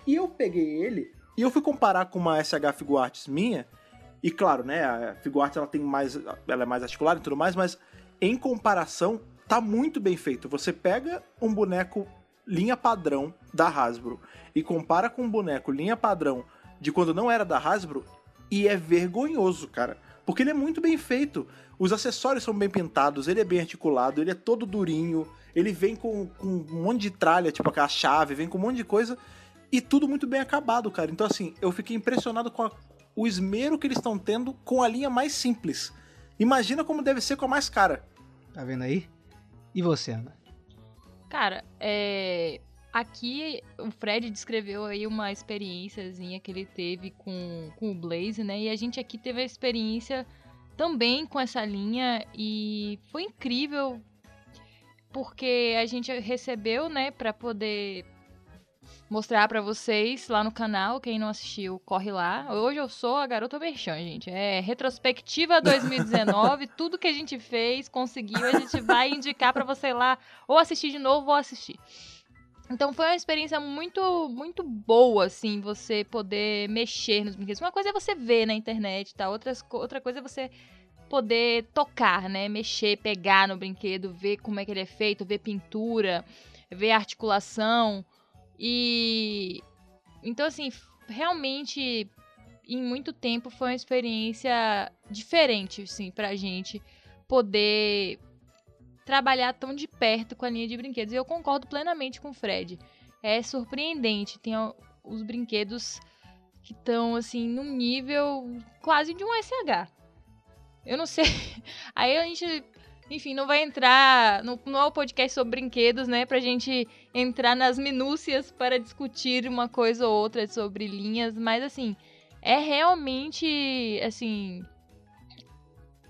E eu peguei ele e eu fui comparar com uma SH Figuarts minha. E claro, né, a Figuarts ela tem mais ela é mais articulada e tudo mais, mas em comparação tá muito bem feito. Você pega um boneco linha padrão da Hasbro e compara com um boneco linha padrão de quando não era da Hasbro e é vergonhoso, cara. Porque ele é muito bem feito. Os acessórios são bem pintados, ele é bem articulado, ele é todo durinho, ele vem com, com um monte de tralha, tipo aquela chave, vem com um monte de coisa e tudo muito bem acabado, cara. Então, assim, eu fiquei impressionado com a- o esmero que eles estão tendo com a linha mais simples. Imagina como deve ser com a mais cara. Tá vendo aí? E você, Ana? Cara, é. Aqui o Fred descreveu aí uma experiênciazinha que ele teve com, com o Blaze, né? E a gente aqui teve a experiência também com essa linha e foi incrível porque a gente recebeu, né, pra poder mostrar pra vocês lá no canal. Quem não assistiu, corre lá. Hoje eu sou a garota Merchan, gente. É retrospectiva 2019, tudo que a gente fez, conseguiu, a gente vai indicar pra você lá ou assistir de novo ou assistir. Então foi uma experiência muito, muito boa, assim, você poder mexer nos brinquedos. Uma coisa é você ver na internet, tá? Outras, outra coisa é você poder tocar, né? Mexer, pegar no brinquedo, ver como é que ele é feito, ver pintura, ver articulação. E então assim, realmente em muito tempo foi uma experiência diferente, assim, pra gente poder trabalhar tão de perto com a linha de brinquedos. E eu concordo plenamente com o Fred. É surpreendente. Tem os brinquedos que estão, assim, num nível quase de um SH. Eu não sei. Aí a gente, enfim, não vai entrar. Não, não é o podcast sobre brinquedos, né? Pra gente entrar nas minúcias para discutir uma coisa ou outra sobre linhas. Mas, assim, é realmente, assim.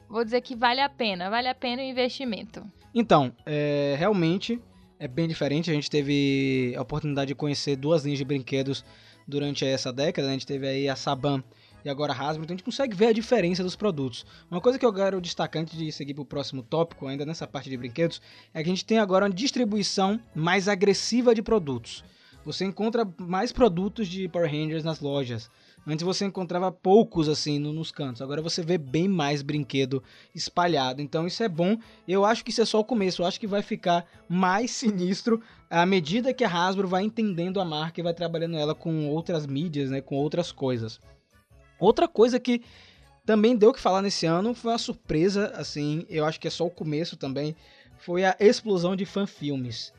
Vou dizer que vale a pena. Vale a pena o investimento. Então, é, realmente é bem diferente. A gente teve a oportunidade de conhecer duas linhas de brinquedos durante essa década. né? A gente teve aí a Saban e agora Hasbro, então a gente consegue ver a diferença dos produtos. Uma coisa que eu quero destacar antes de seguir para o próximo tópico, ainda nessa parte de brinquedos, é que a gente tem agora uma distribuição mais agressiva de produtos. Você encontra mais produtos de Power Rangers nas lojas. Antes você encontrava poucos assim no- nos cantos. Agora você vê bem mais brinquedo espalhado. Então isso é bom. Eu acho que isso é só o começo. Eu acho que vai ficar mais sinistro à medida que a Hasbro vai entendendo a marca e vai trabalhando ela com outras mídias, né, com outras coisas. Outra coisa que também deu o que falar nesse ano foi uma surpresa, assim, eu acho que é só o começo também, foi a explosão de fanfilmes.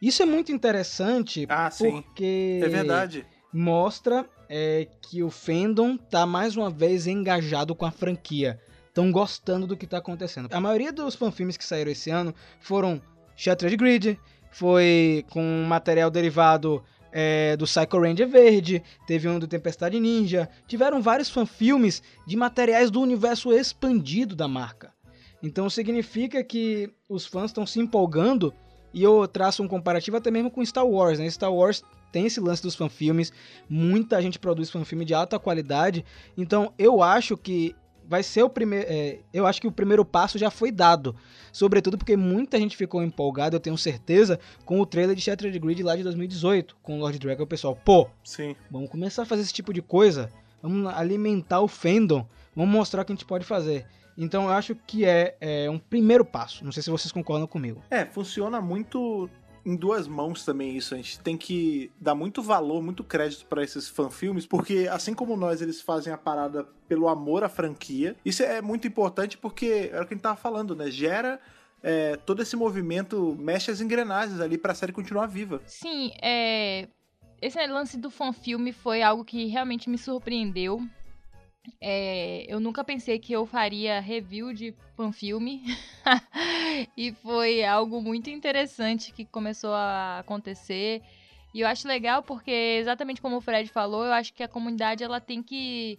Isso é muito interessante Ah, sim. porque É verdade. mostra é, que o fandom tá mais uma vez engajado com a franquia. Estão gostando do que tá acontecendo. A maioria dos fanfilmes que saíram esse ano foram Shattered Grid, foi com material derivado é, do Psycho Ranger Verde, teve um do Tempestade Ninja. Tiveram vários fanfilmes de materiais do universo expandido da marca. Então significa que os fãs estão se empolgando e eu traço um comparativo até mesmo com Star Wars, né? Star Wars tem esse lance dos fanfilmes, muita gente produz fanfilme de alta qualidade, então eu acho que vai ser o primeiro. é, eu acho que o primeiro passo já foi dado. Sobretudo porque muita gente ficou empolgada, eu tenho certeza, com o trailer de Shattered Grid lá de 2018, com o Lord Dragon. O pessoal, pô, Sim. vamos começar a fazer esse tipo de coisa. Vamos alimentar o fandom. Vamos mostrar o que a gente pode fazer. Então eu acho que é, é um primeiro passo. Não sei se vocês concordam comigo. É, funciona muito em duas mãos também isso. A gente tem que dar muito valor, muito crédito pra esses fanfilmes, porque assim como nós, eles fazem a parada pelo amor à franquia. Isso é muito importante porque é o que a gente tava falando, né? Gera é, todo esse movimento, mexe as engrenagens ali pra série continuar viva. Sim, é. Esse lance do fanfilme foi algo que realmente me surpreendeu. É, eu nunca pensei que eu faria review de fanfilme. e foi algo muito interessante que começou a acontecer. E eu acho legal porque, exatamente como o Fred falou, eu acho que a comunidade ela tem que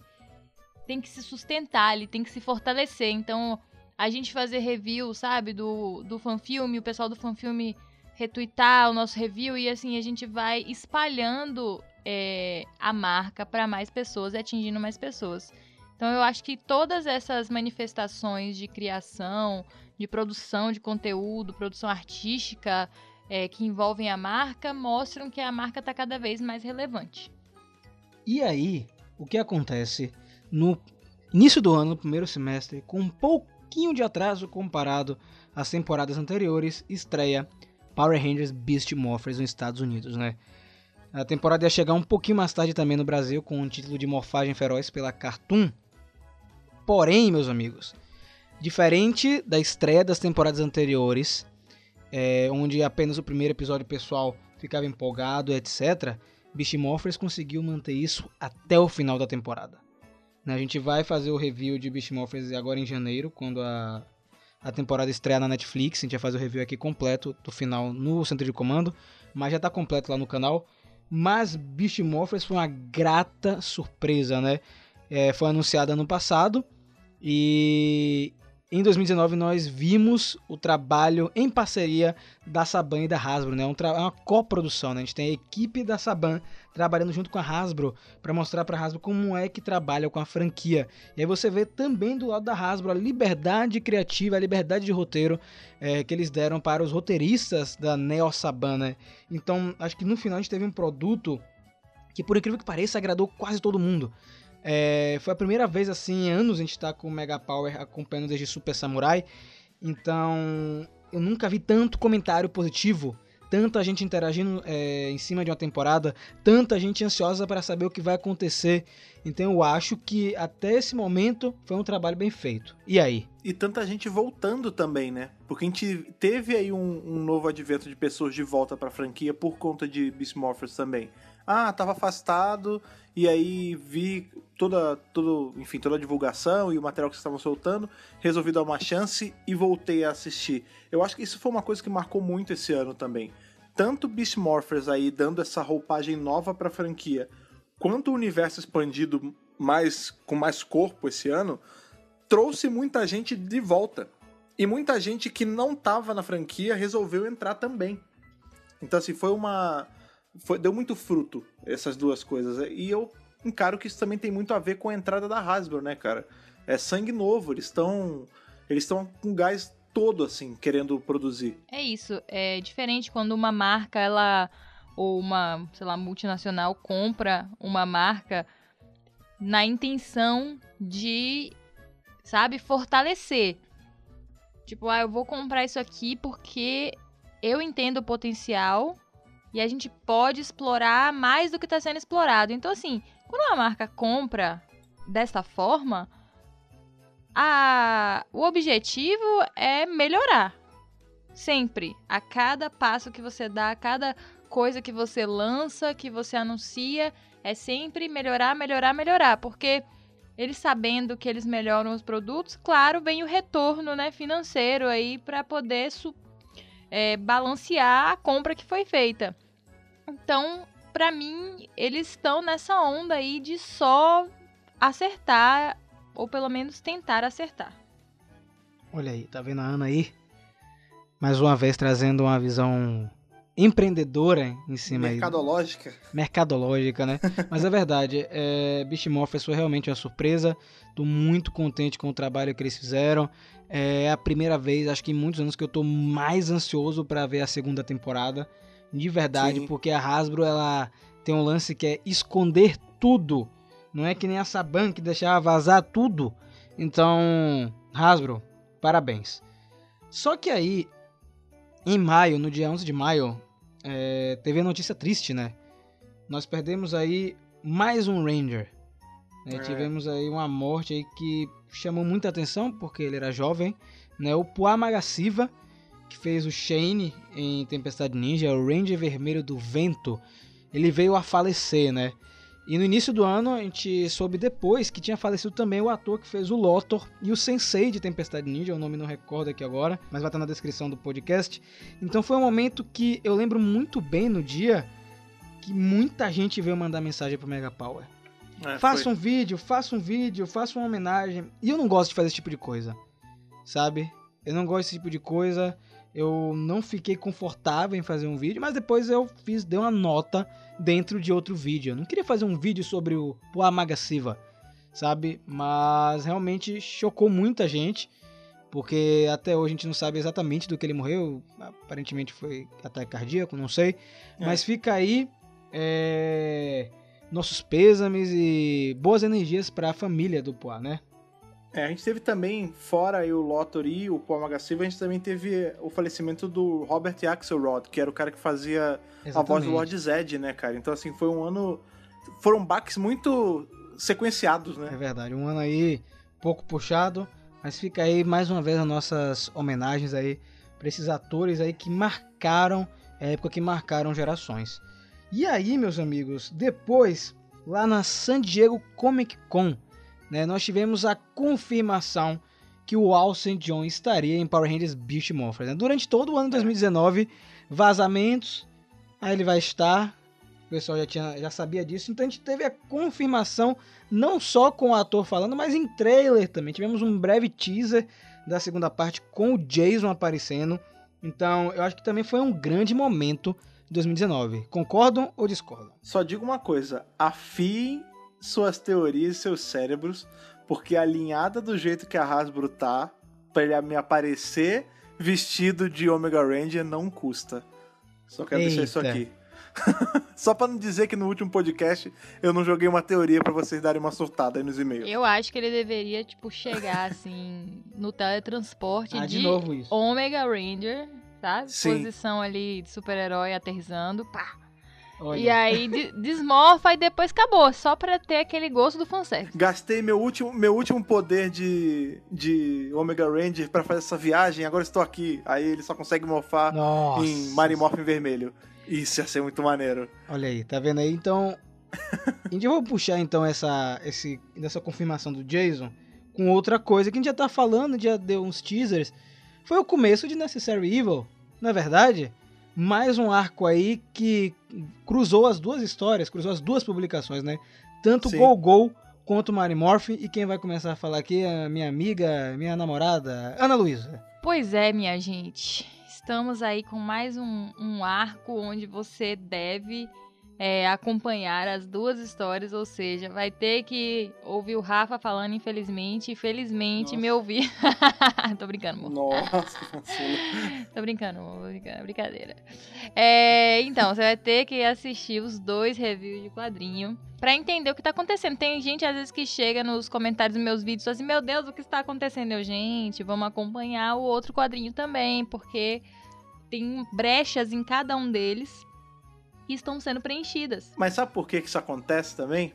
tem que se sustentar, ele tem que se fortalecer. Então, a gente fazer review, sabe, do, do fanfilme, o pessoal do fanfilme retweetar o nosso review e assim a gente vai espalhando é, a marca para mais pessoas e atingindo mais pessoas. Então eu acho que todas essas manifestações de criação, de produção de conteúdo, produção artística é, que envolvem a marca mostram que a marca está cada vez mais relevante. E aí, o que acontece no início do ano, no primeiro semestre, com um pouquinho de atraso comparado às temporadas anteriores, estreia Power Rangers Beast Morphers nos Estados Unidos, né? A temporada ia chegar um pouquinho mais tarde também no Brasil, com o título de Morfagem Feroz pela Cartoon. Porém, meus amigos, diferente da estreia das temporadas anteriores, é, onde apenas o primeiro episódio pessoal ficava empolgado, etc., Beast conseguiu manter isso até o final da temporada. Né, A gente vai fazer o review de Beast agora em janeiro, quando a, a temporada estreia na Netflix. A gente vai fazer o review aqui completo do final no centro de comando, mas já está completo lá no canal. Mas Beast Morphers foi uma grata surpresa, né? É, foi anunciada ano passado e em 2019 nós vimos o trabalho em parceria da Saban e da Hasbro, né? Tra- é uma coprodução, né? A gente tem a equipe da Saban trabalhando junto com a Hasbro para mostrar para a Hasbro como é que trabalha com a franquia. E aí você vê também do lado da Hasbro a liberdade criativa, a liberdade de roteiro é, que eles deram para os roteiristas da Neo Saban, né? Então acho que no final a gente teve um produto que por incrível que pareça agradou quase todo mundo. É, foi a primeira vez assim em anos a gente tá com o Mega Power acompanhando desde Super Samurai. Então eu nunca vi tanto comentário positivo, tanta gente interagindo é, em cima de uma temporada, tanta gente ansiosa para saber o que vai acontecer. Então eu acho que até esse momento foi um trabalho bem feito. E aí? E tanta gente voltando também, né? Porque a gente teve aí um, um novo advento de pessoas de volta pra franquia por conta de Beast Morphers também. Ah, tava afastado e aí vi toda, todo, enfim, toda a divulgação e o material que vocês estavam soltando, resolvi dar uma chance e voltei a assistir. Eu acho que isso foi uma coisa que marcou muito esse ano também. Tanto Beast Morphers aí dando essa roupagem nova pra franquia, quanto o universo expandido mais com mais corpo esse ano, trouxe muita gente de volta. E muita gente que não tava na franquia resolveu entrar também. Então, assim, foi uma. Foi, deu muito fruto essas duas coisas. E eu encaro que isso também tem muito a ver com a entrada da Hasbro, né, cara? É sangue novo, eles estão. Eles estão com gás todo, assim, querendo produzir. É isso, é diferente quando uma marca, ela ou uma, sei lá, multinacional compra uma marca na intenção de, sabe, fortalecer. Tipo, ah, eu vou comprar isso aqui porque eu entendo o potencial e a gente pode explorar mais do que está sendo explorado. Então, assim, quando uma marca compra desta forma, a... o objetivo é melhorar. Sempre. A cada passo que você dá, a cada coisa que você lança, que você anuncia, é sempre melhorar, melhorar, melhorar. Porque eles sabendo que eles melhoram os produtos, claro, vem o retorno né, financeiro aí para poder su- é, balancear a compra que foi feita. Então, para mim, eles estão nessa onda aí de só acertar, ou pelo menos tentar acertar. Olha aí, tá vendo a Ana aí? Mais uma vez trazendo uma visão empreendedora em cima aí. Mercadológica. mercadológica, né? Mas é verdade, é, Beast foi realmente uma surpresa. Tô muito contente com o trabalho que eles fizeram. É a primeira vez, acho que em muitos anos, que eu tô mais ansioso para ver a segunda temporada. De verdade, Sim. porque a Hasbro ela tem um lance que é esconder tudo. Não é que nem a Saban que deixava vazar tudo. Então, Hasbro, parabéns. Só que aí, em maio, no dia 11 de maio, é, teve a notícia triste, né? Nós perdemos aí mais um Ranger. né? É. Tivemos aí uma morte aí que chamou muita atenção porque ele era jovem, né? O Puá Magasiva, que fez o Shane em Tempestade Ninja, o Ranger Vermelho do Vento, ele veio a falecer, né? E no início do ano a gente soube depois que tinha falecido também o ator que fez o Lotor e o Sensei de Tempestade Ninja, o nome não recordo aqui agora, mas vai estar na descrição do podcast. Então foi um momento que eu lembro muito bem no dia que muita gente veio mandar mensagem pro Mega Power. É, Faça foi. um vídeo, faça um vídeo, faça uma homenagem. E eu não gosto de fazer esse tipo de coisa, sabe? Eu não gosto desse tipo de coisa. Eu não fiquei confortável em fazer um vídeo, mas depois eu fiz, dei uma nota dentro de outro vídeo. Eu não queria fazer um vídeo sobre o Poa Magasiva, sabe? Mas realmente chocou muita gente, porque até hoje a gente não sabe exatamente do que ele morreu. Aparentemente foi ataque cardíaco, não sei. É. Mas fica aí é, nossos pêsames e boas energias para a família do Poa, né? É, a gente teve também, fora aí o Lothar e o Paul Magasiva, a gente também teve o falecimento do Robert Axelrod, que era o cara que fazia a voz do Lord Zed, né, cara? Então, assim, foi um ano... Foram baques muito sequenciados, É né? verdade, um ano aí pouco puxado, mas fica aí mais uma vez as nossas homenagens aí para esses atores aí que marcaram a época que marcaram gerações. E aí, meus amigos, depois lá na San Diego Comic Con, né, nós tivemos a confirmação que o Al St. John estaria em Power Rangers Beast Morphers. né? Durante todo o ano de 2019, vazamentos, aí ele vai estar. O pessoal já, tinha, já sabia disso, então a gente teve a confirmação não só com o ator falando, mas em trailer também. Tivemos um breve teaser da segunda parte com o Jason aparecendo. Então, eu acho que também foi um grande momento de 2019. Concordam ou discordam? Só digo uma coisa, afiem suas teorias e seus cérebros, porque alinhada do jeito que a Hasbro tá, pra ele me aparecer vestido de Omega Ranger não custa. Só quero deixar isso Eita. aqui. Só pra não dizer que no último podcast eu não joguei uma teoria pra vocês darem uma surtada aí nos e-mails. Eu acho que ele deveria, tipo, chegar assim no teletransporte Ah, de, de novo isso. Omega Ranger, sabe? Sim. Posição ali de super-herói aterrizando, pá. Olha, E aí de- desmorfa e depois acabou, só pra ter aquele gosto do fanservice. Gastei meu último, meu último poder de, de Omega Ranger pra fazer essa viagem, agora estou aqui. Aí ele só consegue morfar Nossa. em Morphin vermelho. Isso ia ser muito maneiro. Olha aí, tá vendo aí? Então, a gente vai puxar então essa, esse, dessa confirmação do Jason com outra coisa que a gente já tá falando, já deu uns teasers. Foi o começo de Necessary Evil, não é verdade? Mais um arco aí que cruzou as duas histórias, cruzou as duas publicações, né? Tanto Sim. Go Go quanto Mighty Morphin. E quem vai começar a falar aqui é a minha amiga, minha namorada, Ana Luísa. Pois é, minha gente. Estamos aí com mais um, um arco onde você deve é, acompanhar as duas histórias, ou seja, vai ter que ouvir o Rafa falando, infelizmente, e felizmente me Nossa. ouvir. Tô brincando, amor. Nossa. Tô brincando, amor. É brincadeira. É, então, você vai ter que assistir os dois reviews de quadrinho pra entender o que tá acontecendo. Tem gente, às vezes, que chega nos comentários dos meus vídeos e fala assim, meu Deus, o que está acontecendo? Eu, gente, vamos acompanhar o outro quadrinho também, porque tem brechas em cada um deles que estão sendo preenchidas. Mas sabe por que que isso acontece também?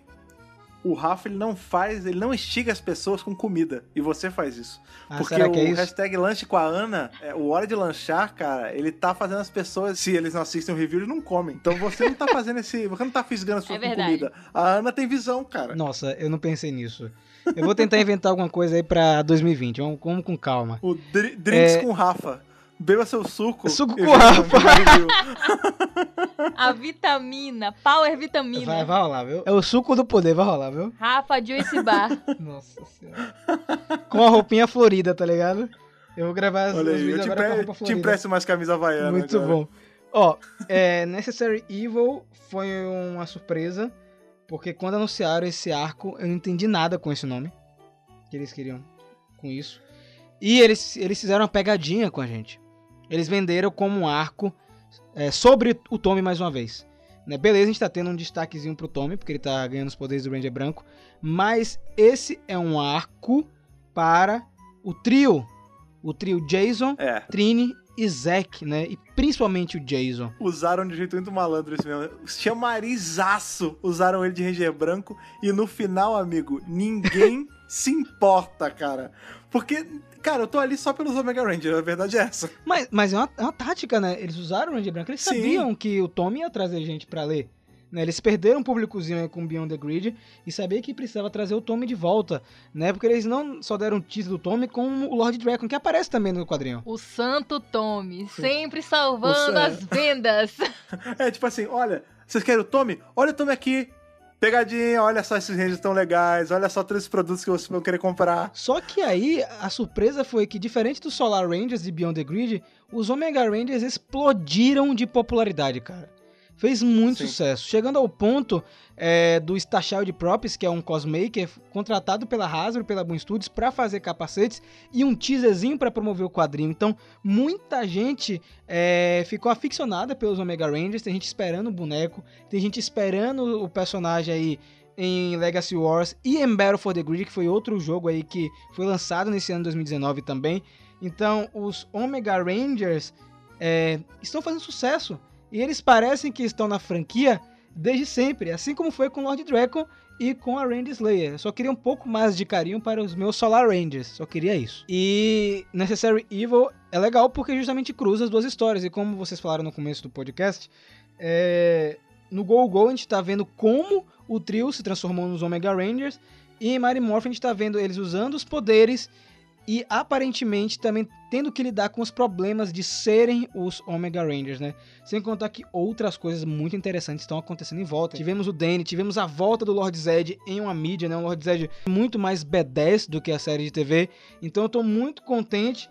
O Rafa ele não faz, ele não instiga as pessoas com comida. E você faz isso. Ah, Porque será o é isso? hashtag lanche com a Ana, é, o Hora de Lanchar, cara, ele tá fazendo as pessoas, se eles não assistem o review, eles não comem. Então você não tá fazendo esse. Você não tá fisgando as pessoas É com comida. A Ana tem visão, cara. Nossa, eu não pensei nisso. Eu vou tentar inventar alguma coisa aí pra 2020. Vamos, vamos com calma. O dri- drinks É. com Rafa. Beba seu suco. Suco e com Rafa. A vitamina, Power Vitamina. Vai, vai rolar, viu? É o suco do poder, vai rolar, viu? Rafa Juice Bar. Nossa senhora. Com a roupinha florida, tá ligado? Eu vou gravar os Olha aí, eu vídeos te, agora com a empre- roupa te florida. empresto mais camisa havaiana. Muito agora. bom. Ó, é, Necessary Evil foi uma surpresa, porque quando anunciaram esse arco, eu não entendi nada com esse nome. Que eles queriam com isso. E eles, eles fizeram uma pegadinha com a gente. Eles venderam como um arco é, sobre o Tommy mais uma vez. Né? Beleza, a gente tá tendo um destaquezinho pro Tommy, porque ele tá ganhando os poderes do Ranger Branco. Mas esse é um arco para o trio. O trio Jason, É. Trini Zack, né? E principalmente o Jason. Usaram de jeito muito malandro esse mesmo. Chamarizaço usaram ele de Ranger branco. E no final, amigo, ninguém se importa, cara. Porque, cara, eu tô ali só pelos Omega Rangers, a verdade é essa. Mas, mas é, uma, é uma tática, né? Eles usaram o Ranger Branco, eles Sim. sabiam que o Tommy ia trazer gente pra ler. Né? Eles perderam um públicozinho com Beyond the Grid e sabia que precisava trazer o Tommy de volta, né? Porque eles não só deram um teaser do Tommy com o Lord Dragon, que aparece também no quadrinho. O Santo Tommy, sempre salvando O- as vendas. É tipo assim, olha, vocês querem o Tommy? Olha o Tommy aqui. Pegadinha, olha só esses Rangers tão legais, olha só todos os produtos que vocês vão querer comprar. Só que aí a surpresa foi que, diferente dos Solar Rangers e Beyond the Grid, os Omega Rangers explodiram de popularidade, cara. Fez muito Sim. sucesso. Chegando ao ponto é, do Starchild Props, que é um cosmaker contratado pela Hasbro, pela Boom Studios, para fazer capacetes e um teaserzinho para promover o quadrinho. Então, muita gente é, ficou aficionada pelos Omega Rangers. Tem gente esperando o boneco, tem gente esperando o personagem aí em Legacy Wars e em Battle for the Grid, que foi outro jogo aí que foi lançado nesse ano de 2019 também. Então, os Omega Rangers é, estão fazendo sucesso. E eles parecem que estão na franquia desde sempre, assim como foi com Lord Dragon e com a Ranger Slayer. Eu só queria um pouco mais de carinho para os meus Solar Rangers, só queria isso. E Necessary Evil é legal porque justamente cruza as duas histórias. E como vocês falaram no começo do podcast, é, no Go Go a gente tá vendo como o trio se transformou nos Omega Rangers. E em Mighty Morphin a gente tá vendo eles usando os poderes e aparentemente também tendo que lidar com os problemas de serem os Omega Rangers, né? Sem contar que outras coisas muito interessantes estão acontecendo em volta. Tivemos o Danny, tivemos a volta do Lord Zed em uma mídia, né? Um Lord Zed muito mais B10 do que a série de TV. Então eu tô muito contente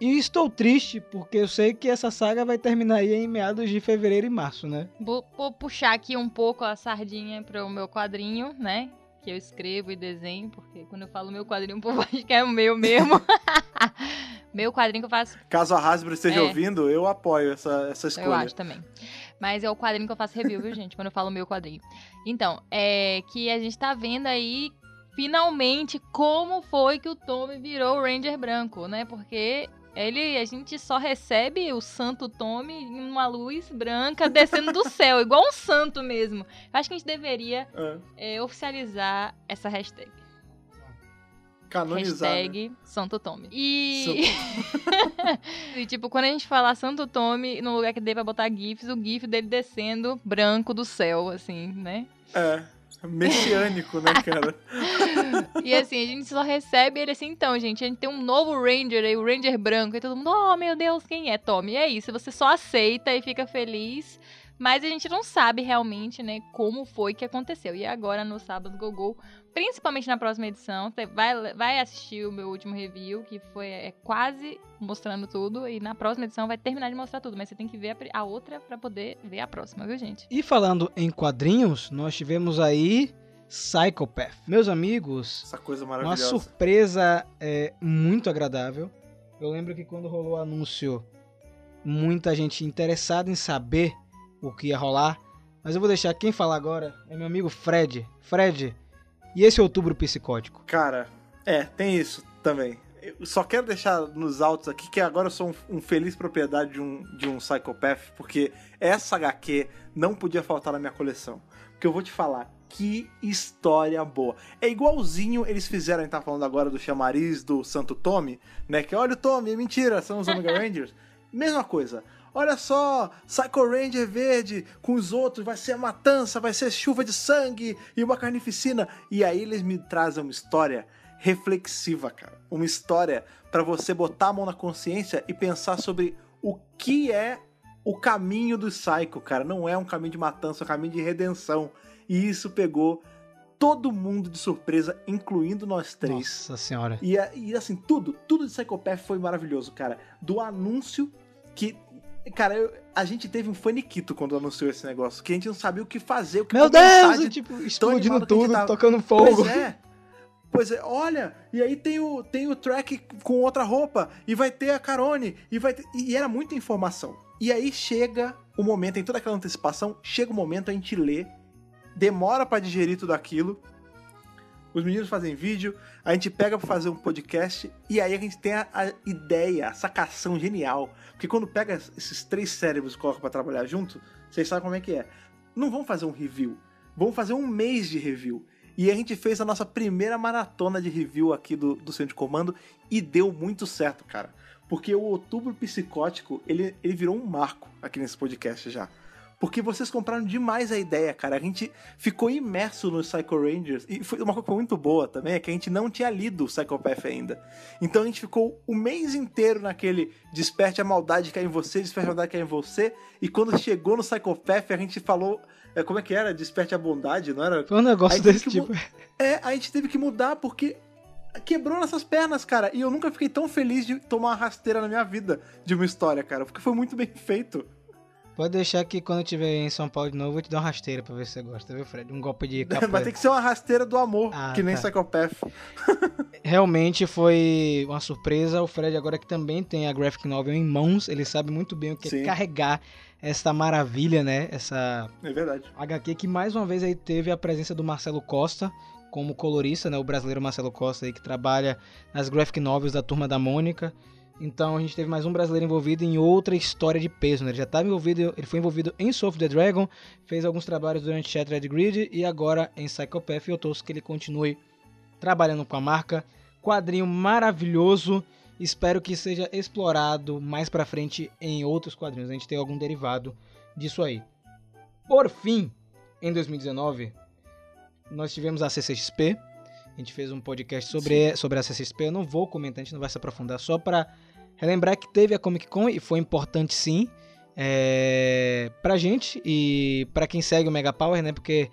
e estou triste porque eu sei que essa saga vai terminar aí em meados de fevereiro e março, né? Vou, vou puxar aqui um pouco a sardinha para o meu quadrinho, né? Que eu escrevo e desenho, porque quando eu falo meu quadrinho, o povo acha que é o meu mesmo. meu quadrinho que eu faço, Caso a Hasbro esteja É. ouvindo, eu apoio essa, essa eu escolha. acho também. Mas é o quadrinho que eu faço review, viu, gente? Quando eu falo meu quadrinho. Então, é que a gente tá vendo aí, finalmente, como foi que o Tommy virou o Ranger branco, né? Porque ele, a gente só recebe o santo Tommy em uma luz branca descendo do céu, igual um santo mesmo. Eu acho que a gente deveria É, é, oficializar essa hashtag. canonizar. né? Hashtag Santo Tommy. E... e, tipo, quando a gente falar Santo Tommy, no lugar que dê pra botar GIFs, o GIF dele descendo branco do céu, assim, né? É. Messiânico, né, cara? E assim, a gente só recebe ele assim, então, gente, a gente tem um novo Ranger aí, o Ranger branco, e todo mundo, oh meu Deus, quem é Tommy? E é isso, você só aceita e fica feliz, mas a gente não sabe realmente, né, como foi que aconteceu. E agora, no sábado, Gogol, principalmente na próxima edição, você vai, vai assistir o meu último review, que foi é, quase mostrando tudo, e na próxima edição vai terminar de mostrar tudo, mas você tem que ver a, a outra pra poder ver a próxima, viu, gente? E falando em quadrinhos, nós tivemos aí Psychopath. Meus amigos, Essa coisa uma maravilhosa. surpresa é, muito agradável. Eu lembro que quando rolou o anúncio, muita gente interessada em saber o que ia rolar. Mas eu vou deixar quem falar agora é meu amigo Fred. Fred, e esse outubro psicótico? Cara, é, tem isso também. Eu só quero deixar nos autos aqui que agora eu sou um, um feliz propriedade de um, de um Psychopath, porque essa HQ não podia faltar na minha coleção. Porque eu vou te falar, que história boa. É igualzinho eles fizeram, a gente tá falando agora do chamariz do Santo Tommy, né? Que olha o Tommy, é mentira, são os Omega Rangers. Mesma coisa. Olha só, Psycho Ranger verde com os outros, vai ser matança, vai ser chuva de sangue e uma carnificina. E aí eles me trazem uma história reflexiva, cara. Uma história pra você botar a mão na consciência e pensar sobre o que é o caminho do Psycho, cara. Não é um caminho de matança, é um caminho de redenção. E isso pegou todo mundo de surpresa, incluindo nós três. Nossa senhora. E, e, assim, tudo, tudo de Psychopath foi maravilhoso, cara. Do anúncio que Cara, eu- a gente teve um faniquito quando anunciou esse negócio, que a gente não sabia o que fazer, o que Meu Deus, de tipo, explodindo tudo, tava. tocando fogo. Pois é. Pois é, olha, e aí tem o, tem o track com outra roupa, e vai ter a Carone, e vai ter, E era muita informação. E aí chega o momento, em toda aquela antecipação, chega o momento a gente lê, demora pra digerir tudo aquilo. Os meninos fazem vídeo, a gente pega pra fazer um podcast, e aí a gente tem a, a ideia, a sacação genial. Porque quando pega esses três cérebros e coloca pra trabalhar junto, vocês sabem como é que é. Não vão fazer um review, vamos fazer um mês de review. E a gente fez a nossa primeira maratona de review aqui do, do Centro de Comando e deu muito certo, cara. Porque o Outubro Psicótico, ele, ele virou um marco aqui nesse podcast já. Porque vocês compraram demais a ideia, cara. A gente ficou imerso nos Psycho Rangers. E foi uma coisa muito boa também, é que a gente não tinha lido o Psychopath ainda. Então a gente ficou o mês inteiro naquele desperte a maldade que é em você, desperte a maldade que é em você. E quando chegou no Psychopath, a gente falou. é, Como é que era? Desperte a bondade, não era? Foi um negócio desse tipo. É, a gente teve que mudar porque quebrou nossas pernas, cara. E eu nunca fiquei tão feliz de tomar uma rasteira na minha vida de uma história, cara. Porque foi muito bem feito. Pode deixar que quando eu estiver em São Paulo de novo, eu vou te dar uma rasteira pra ver se você gosta, viu, Fred? Um golpe de Vai capoeira. ter que ser uma rasteira do amor, Ah, que nem tá. Psychopath. Realmente foi uma surpresa. O Fred agora que também tem a graphic novel em mãos, ele sabe muito bem o que Sim. é carregar essa maravilha, né? Essa É verdade. HQ que mais uma vez aí teve a presença do Marcelo Costa como colorista, né? O brasileiro Marcelo Costa aí que trabalha nas graphic novels da Turma da Mônica. Então a gente teve mais um brasileiro envolvido em outra história de peso, né? Ele já estava envolvido, ele foi envolvido em Soul of the Dragon, fez alguns trabalhos durante Shattered Grid e agora em Psychopath e eu torço que ele continue trabalhando com a marca. Quadrinho maravilhoso. Espero que seja explorado mais pra frente em outros quadrinhos. A gente tem algum derivado disso aí. Por fim, em 2019, nós tivemos a CCXP. A gente fez um podcast sobre, sobre a CCXP. Eu não vou comentar, a gente não vai se aprofundar. Só para relembrar que teve a Comic Con e foi importante sim. É, pra gente e pra quem segue o Mega Power, né? Porque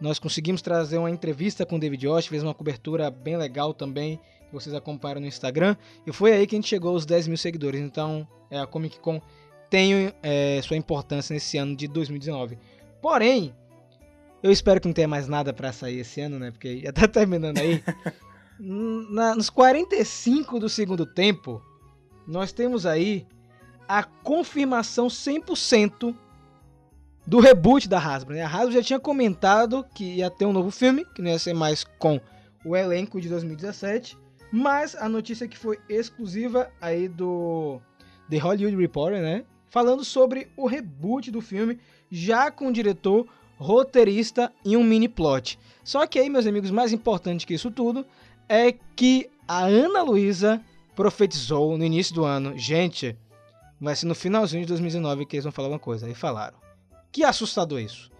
nós conseguimos trazer uma entrevista com o David Josh, fez uma cobertura bem legal também, que vocês acompanharam no Instagram. E foi aí que a gente chegou aos 10 mil seguidores. Então, é, a Comic Con tem é, sua importância nesse ano de 2019. Porém, eu espero que não tenha mais nada pra sair esse ano, né? Porque já tá terminando aí. Na- nos 45 do segundo tempo, nós temos aí a confirmação 100% do reboot da Hasbro. Né? A Hasbro já tinha comentado que ia ter um novo filme, que não ia ser mais com o elenco de 2017, mas a notícia que foi exclusiva aí do The Hollywood Reporter, né? Falando sobre o reboot do filme, já com o diretor, roteirista e um mini plot. Só que aí, meus amigos, mais importante que isso tudo é que a Ana Luísa profetizou no início do ano, gente, vai ser no finalzinho de 2019 que eles vão falar uma coisa. Aí falaram. Que assustador isso.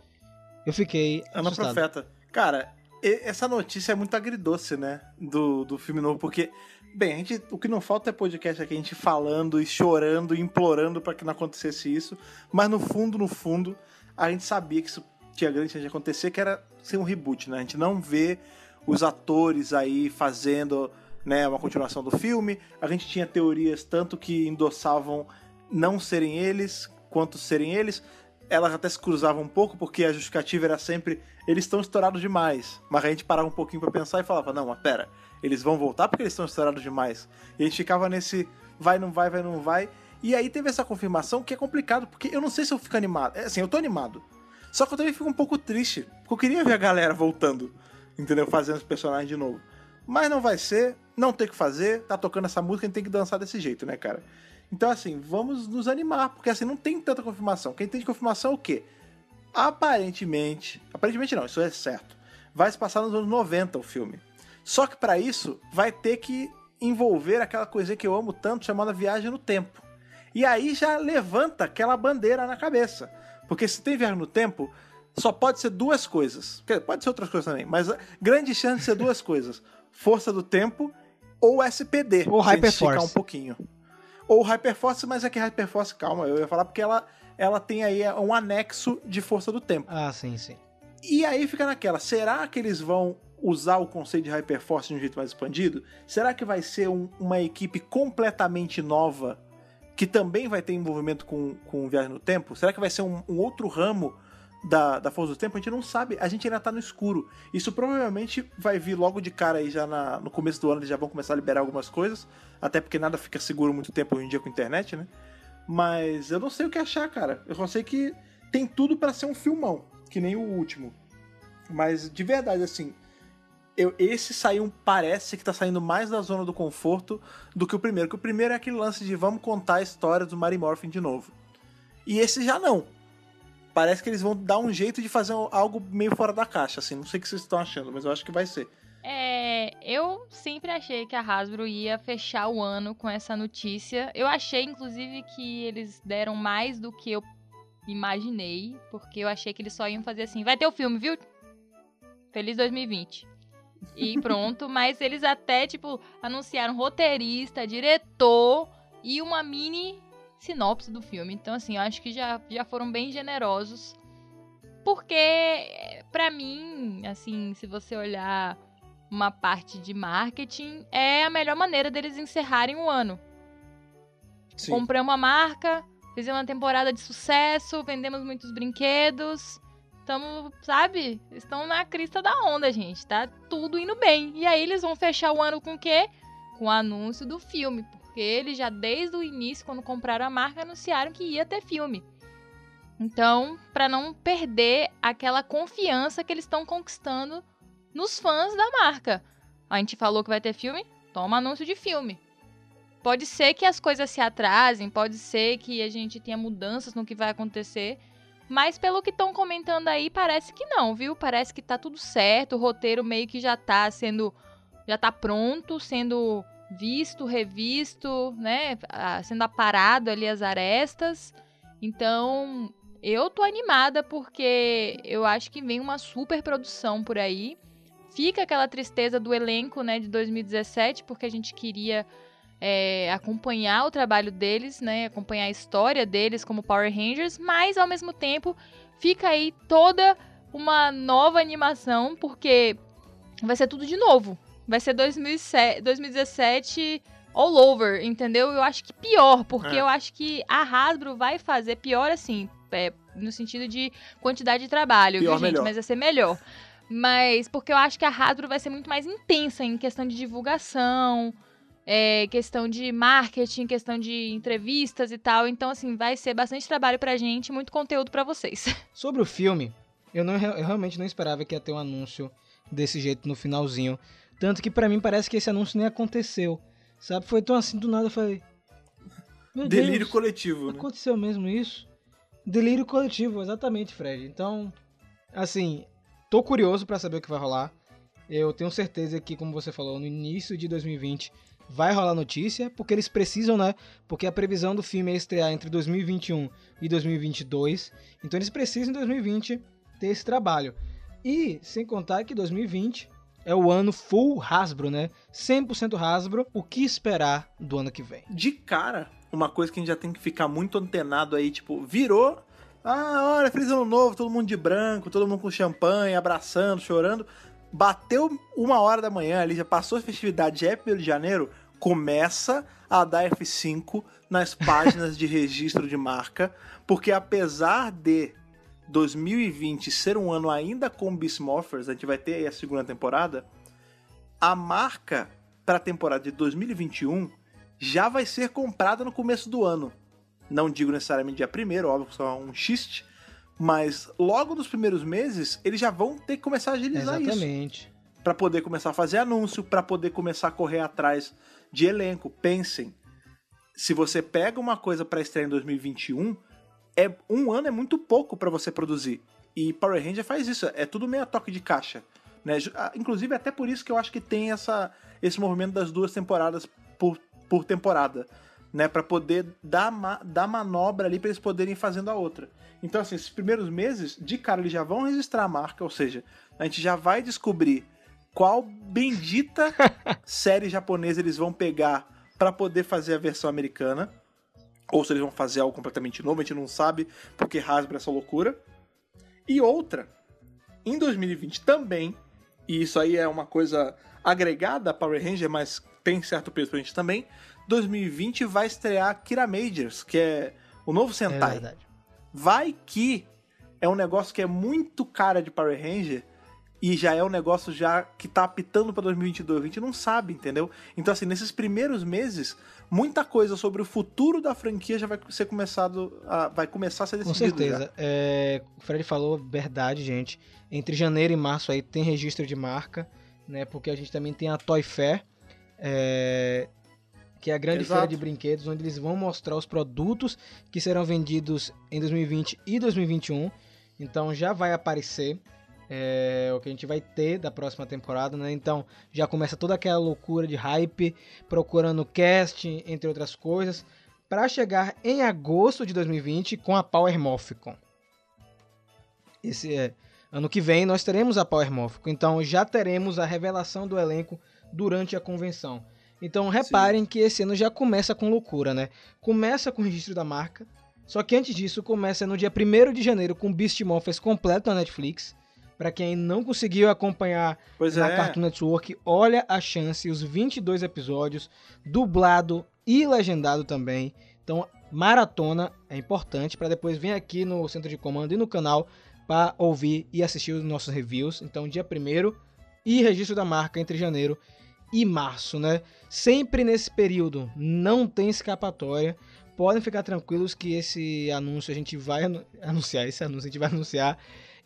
Eu fiquei Ana assustado. Profeta. Cara, e- essa notícia é muito agridoce, né? Do, do filme novo, porque, bem, a gente, o que não falta é podcast aqui, a gente falando e chorando e implorando pra que não acontecesse isso. Mas no fundo, no fundo, a gente sabia que isso tinha grande chance de acontecer, que era ser um reboot, né? A gente não vê os atores aí fazendo né, uma continuação do filme. A gente tinha teorias tanto que endossavam não serem eles, quanto serem eles. Elas até se cruzavam um pouco, porque a justificativa era sempre eles estão estourados demais. Mas a gente parava um pouquinho pra pensar e falava, não, mas pera, eles vão voltar porque eles estão estourados demais. E a gente ficava nesse vai, não vai, vai, não vai. E aí teve essa confirmação que é complicado, porque eu não sei se eu fico animado. É, Assim, eu tô animado. Só que eu também fico um pouco triste, porque eu queria ver a galera voltando, entendeu? Fazendo os personagens de novo. Mas não vai ser, não tem o que fazer, tá tocando essa música, a gente tem que dançar desse jeito, né, cara? Então, assim, vamos nos animar, porque assim, não tem tanta confirmação. Quem tem de confirmação é o quê? Aparentemente, aparentemente não, isso é certo. Vai se passar nos anos 90 o filme. Só que pra isso vai ter que envolver aquela coisa que eu amo tanto chamada viagem no tempo. E aí já levanta aquela bandeira na cabeça. Porque se tem viagem no tempo, só pode ser duas coisas. Pode ser outras coisas também, mas grande chance de ser duas coisas: força do tempo ou SPD. Ou Hyperforce. um pouquinho. Ou Hyperforce, mas é que Hyperforce, calma, eu ia falar porque ela, ela tem aí um anexo de força do tempo. Ah, sim, sim. E aí fica naquela, será que eles vão usar o conceito de Hyperforce de um jeito mais expandido? Será que vai ser um- uma equipe completamente nova que também vai ter envolvimento com, com viagem no tempo? Será que vai ser um, um outro ramo da, da Força do Tempo? A gente não sabe, a gente ainda tá no escuro. Isso provavelmente vai vir logo de cara aí, já na- no começo do ano eles já vão começar a liberar algumas coisas, até porque nada fica seguro muito tempo hoje em dia com a internet, né? Mas eu não sei o que achar, cara. Eu só sei que tem tudo pra ser um filmão, que nem o último. Mas de verdade, assim, eu, esse saiu, parece que tá saindo mais da zona do conforto do que o primeiro. Que o primeiro é aquele lance de vamos contar a história do Mary Morphin de novo. E esse já não. Parece que eles vão dar um jeito de fazer algo meio fora da caixa, assim. Não sei o que vocês estão achando, mas eu acho que vai ser. É, eu sempre achei que a Hasbro ia fechar o ano com essa notícia. Eu achei, inclusive, que eles deram mais do que eu imaginei, porque eu achei que eles só iam fazer assim: vai ter o filme, viu? Feliz 2020. E pronto, mas eles até, tipo, anunciaram roteirista, diretor e uma mini sinopse do filme. Então, assim, eu acho que já, já foram bem generosos. Porque, pra mim, assim, se você olhar uma parte de marketing, é a melhor maneira deles encerrarem o ano. Sim. Comprei uma marca, fizemos uma temporada de sucesso, vendemos muitos brinquedos. Estamos, sabe? Estão na crista da onda, gente. Tá tudo indo bem. E aí eles vão fechar o ano com o quê? Com o anúncio do filme. Porque eles já desde o início, quando compraram a marca, anunciaram que ia ter filme. Então, para não perder aquela confiança que eles estão conquistando nos fãs da marca. A gente falou que vai ter filme? Toma anúncio de filme. Pode ser que as coisas se atrasem, pode ser que a gente tenha mudanças no que vai acontecer, mas pelo que estão comentando aí, parece que não, viu? Parece que tá tudo certo, o roteiro meio que já tá sendo já tá pronto, sendo visto, revisto, né, sendo aparado ali as arestas. Então, eu tô animada porque eu acho que vem uma super produção por aí. Fica aquela tristeza do elenco, né, de 2017, porque a gente queria é, acompanhar o trabalho deles, né, acompanhar a história deles como Power Rangers, mas ao mesmo tempo fica aí toda uma nova animação, porque vai ser tudo de novo. Vai ser 2007, 2017 all over, entendeu? Eu acho que pior, porque É. eu acho que a Hasbro vai fazer pior assim, é, no sentido de quantidade de trabalho, Pior, viu, gente? melhor. Mas vai ser melhor. Mas porque eu acho que a Hasbro vai ser muito mais intensa em questão de divulgação, é, questão de marketing, questão de entrevistas e tal. Então, assim, vai ser bastante trabalho pra gente, muito conteúdo pra vocês. Sobre o filme, eu, não, eu realmente não esperava que ia ter um anúncio desse jeito no finalzinho. Tanto que pra mim parece que esse anúncio nem aconteceu. Sabe? Foi tão assim do nada, eu falei. Meu Delírio Deus, coletivo, né? aconteceu mesmo isso? Delírio coletivo, exatamente, Fred. Então, assim, tô curioso pra saber o que vai rolar. Eu tenho certeza que, como você falou, no início de 2020 vai rolar notícia, porque eles precisam, né? Porque a previsão do filme é estrear entre 2021 e 2022. Então eles precisam em 2020 ter esse trabalho. E sem contar que 2020 é o ano full Hasbro, né? 100% Hasbro. O que esperar do ano que vem? de cara, uma coisa que a gente já tem que ficar muito antenado aí, tipo, virou. Ah, olha, feliz ano novo, todo mundo de branco, todo mundo com champanhe, abraçando, chorando. Bateu uma hora da manhã ali, já passou a festividade, já é 1 de janeiro, começa a dar F5 nas páginas de registro de marca, porque apesar de 2020 ser um ano ainda com Beast Morphers, a gente vai ter aí a segunda temporada, a marca para a temporada de 2021 já vai ser comprada no começo do ano. Não digo necessariamente dia primeiro, óbvio que só é um xiste, mas logo nos primeiros meses eles já vão ter que começar a agilizar isso Exatamente. para poder começar a fazer anúncio, para poder começar a correr atrás de elenco. Pensem, se você pega uma coisa para estrear em 2021, é um ano é muito pouco para você produzir. E Power Ranger faz isso, é tudo meio a toque de caixa, né? Ah, Inclusive até por isso que eu acho que tem essa esse movimento das duas temporadas por, por temporada, né, para poder dar ma dar manobra ali para eles poderem ir fazendo a outra. Então assim, esses primeiros meses, de cara eles já vão registrar a marca, ou seja, a gente já vai descobrir qual bendita série japonesa eles vão pegar para poder fazer a versão americana. Ou se eles vão fazer algo completamente novo, a gente não sabe, porque Hasbro é essa loucura. E outra, em 2020 também, e isso aí é uma coisa agregada a Power Ranger, mas tem certo peso pra gente também, 2020 vai estrear Kira Majors, que é o novo É Sentai. verdade. vai que é um negócio que é muito cara de Power Ranger e já é um negócio já que tá apitando pra 2022, a gente não sabe, entendeu? Então assim, nesses primeiros meses, muita coisa sobre o futuro da franquia já vai ser começado a, vai começar a ser Com decidido certeza. É, o Fred falou verdade, gente. Entre janeiro e março aí tem registro de marca, né? Porque a gente também tem a Toy Fair, é, que é a grande Exato. feira de brinquedos, onde eles vão mostrar os produtos que serão vendidos em 2020 e 2021. Então já vai aparecer é, o que a gente vai ter da próxima temporada, né? Então já começa toda aquela loucura de hype, procurando cast, entre outras coisas, para chegar em agosto de 2020 com a Power Morphicon. Esse é ano que vem nós teremos a Power Morphicon, então já teremos a revelação do elenco durante a convenção. Então reparem que esse ano já começa com loucura, né? Começa com o registro da marca, só que antes disso começa no dia 1 de janeiro com Beast Morphers completo na Netflix. Pra quem não conseguiu acompanhar Pois na é. Cartoon Network, olha a chance, os 22 episódios, dublado e legendado também. Então, maratona é importante para depois vir aqui no centro de comando e no canal para ouvir e assistir os nossos reviews. Então, dia 1 e registro da marca entre janeiro e março, né? Sempre nesse período, não tem escapatória. Podem ficar tranquilos que esse anúncio a gente vai anu- anunciar, esse anúncio a gente vai anunciar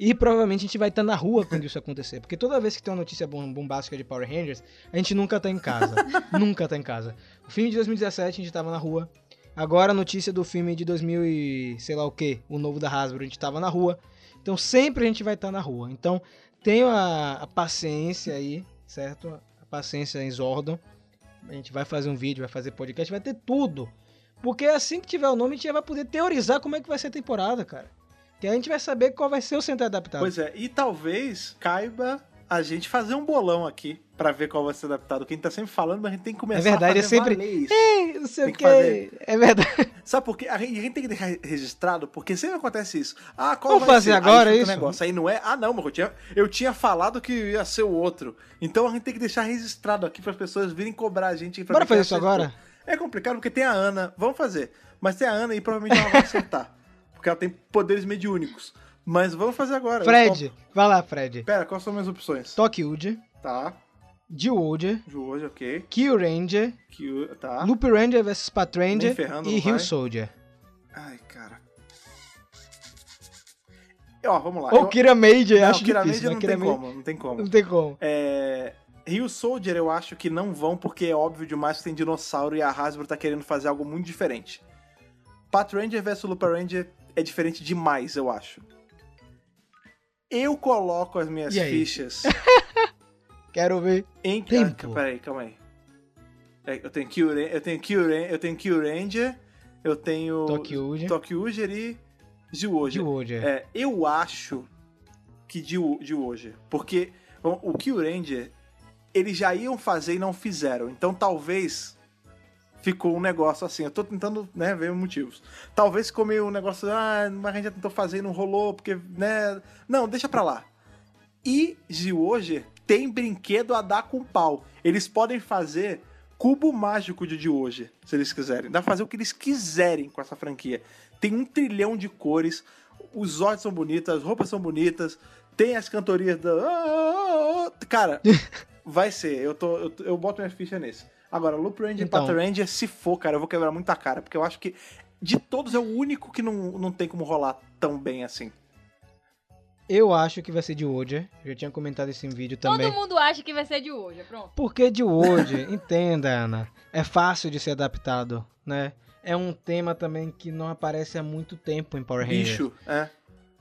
e provavelmente a gente vai estar na rua quando isso acontecer. Porque toda vez que tem uma notícia bom- bombástica de Power Rangers, a gente nunca tá em casa. nunca tá em casa. O filme de 2017 a gente tava na rua. Agora a notícia do filme de 2000 e sei lá o que, o novo da Hasbro, a gente tava na rua. Então sempre a gente vai estar na rua. Então tenha a, a paciência aí, certo? A paciência em Zordon. A gente vai fazer um vídeo, vai fazer podcast, vai ter tudo. Porque assim que tiver o nome, a gente já vai poder teorizar como é que vai ser a temporada, cara. Que a gente vai saber qual vai ser o Sentai adaptado. Pois é, e talvez caiba a gente fazer um bolão aqui pra ver qual vai ser adaptado. Quem tá sempre falando, mas a gente tem que começar É verdade, a fazer é sempre- isso. Não sei o que que. fazer. É verdade. Sabe por quê? A gente, a gente tem que deixar registrado, porque sempre acontece isso. Ah, qual Vamos vai fazer ser? agora Aí o isso? negócio. Aí não é. Ah, não, mas eu tinha, eu tinha falado que ia ser o outro. Então a gente tem que deixar registrado aqui para as pessoas virem cobrar a gente. pra Bora fazer isso agora? É complicado porque tem a Ana. Vamos fazer. Mas tem a Ana e provavelmente ela vai acertar. Porque ela tem poderes mediúnicos. Mas vamos fazer agora. Fred, vai lá, Fred. Pera, quais são as minhas opções? Tokyuji, Tá. De hoje, ok. Kyo Ranger, Que, tá. Loop Ranger vs Pat Ranger Nem ferrando, e Hill. Soldier. Ai, cara. Ó, vamos lá. Ou Eu- Kira Major, Não, acho Kira difícil. Né? não Kira tem como, não tem como. Não tem como. É... Rio Soldier eu acho que não vão porque é óbvio demais que tem dinossauro e a Hasbro tá querendo fazer algo muito diferente. Pat Ranger vs Looper Ranger é diferente demais, eu acho. Eu coloco as minhas fichas Quero ver. em... Tempo. Ah, peraí, calma aí. É, Eu tenho Kyuren, eu tenho Kyuren, eu tenho Kyuranger, eu tenho Tokyuji. Tokyuger e Zyuoja. Zyuoja. É, eu acho que hoje. Porque bom, o Kill Ranger, eles já iam fazer e não fizeram. Então talvez ficou um negócio assim. Eu tô tentando né, ver motivos. Talvez ficou meio um negócio, ah, mas a gente já tentou fazer e não rolou, porque, né. Não, deixa pra lá. E Zyuoger tem brinquedo a dar com pau. Eles podem fazer cubo mágico de Zyuoger, se eles quiserem. Dá pra fazer o que eles quiserem com essa franquia. Tem um trilhão de cores, os olhos são bonitos, as roupas são bonitas, tem as cantorias da. Cara, vai ser. Eu, tô, eu, eu boto minha ficha nesse. Agora, Loop Ranger Então. e Pat Ranger, se for, cara, eu vou quebrar muita cara, porque eu acho que de todos é o único que não, não tem como rolar tão bem assim. Eu acho que vai ser de Woja. Já tinha comentado isso em vídeo também. Todo mundo acha que vai ser de hoje, pronto. Porque de Woja, entenda, Ana, é fácil de ser adaptado, né? É um tema também que não aparece há muito tempo em Power Rangers. Bicho, é.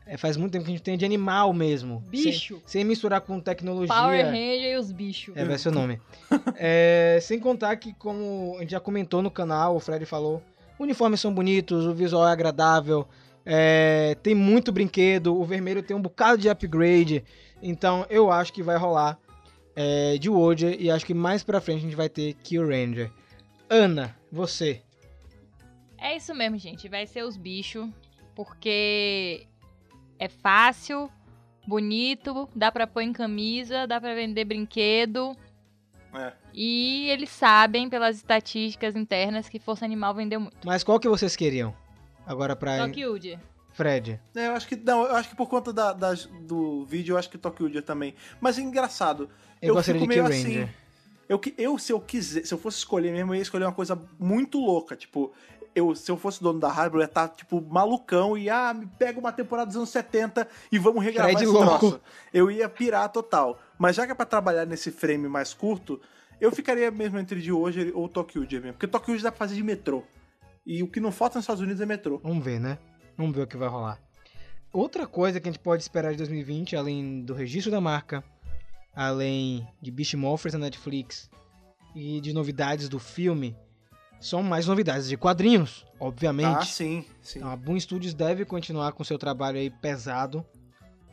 É, faz muito tempo que a gente tem de animal mesmo. Bicho. Sem, sem misturar com tecnologia. Power Ranger e os bichos. É, vai ser o nome. É, sem contar que, como a gente já comentou no canal, o Fred falou, uniformes são bonitos, o visual é agradável, é, tem muito brinquedo, o vermelho tem um bocado de upgrade, então eu acho que vai rolar é, de Woja e acho que mais pra frente a gente vai ter Kill Ranger. Ana, você. É isso mesmo, gente. Vai ser os bichos. Porque é fácil, bonito, dá pra pôr em camisa, dá pra vender brinquedo. É. E eles sabem, pelas estatísticas internas, que Força Animal vendeu muito. Mas qual que vocês queriam? Agora pra Tokyo Fred. É, eu acho que. Não, eu acho que por conta da, das- do vídeo, eu acho que Tokyo também. Mas é engraçado. Eu, Eu gostaria de fico Kill meio Ranger. assim, Eu, que- eu, se eu quiser, se eu fosse escolher mesmo, eu ia escolher uma coisa muito louca. Tipo, eu, se eu fosse dono da Hasbro, eu ia estar, tipo, malucão e, ah, me pega uma temporada dos anos 70 e vamos regravar Fred esse louco. troço. Eu ia pirar total. Mas já que é pra trabalhar nesse frame mais curto, eu ficaria mesmo entre de hoje ou Tokyo Dia mesmo. Porque Tokyo Dia dá pra fazer de metrô. E o que não falta nos Estados Unidos é metrô. Vamos ver, né? Vamos ver o que vai rolar. Outra coisa que a gente pode esperar de 2020, além do registro da marca, além de Beast Morphers na Netflix e de novidades do filme, são mais novidades de quadrinhos, obviamente. Ah, sim, sim. Então, a Boom Studios deve continuar com seu trabalho aí pesado.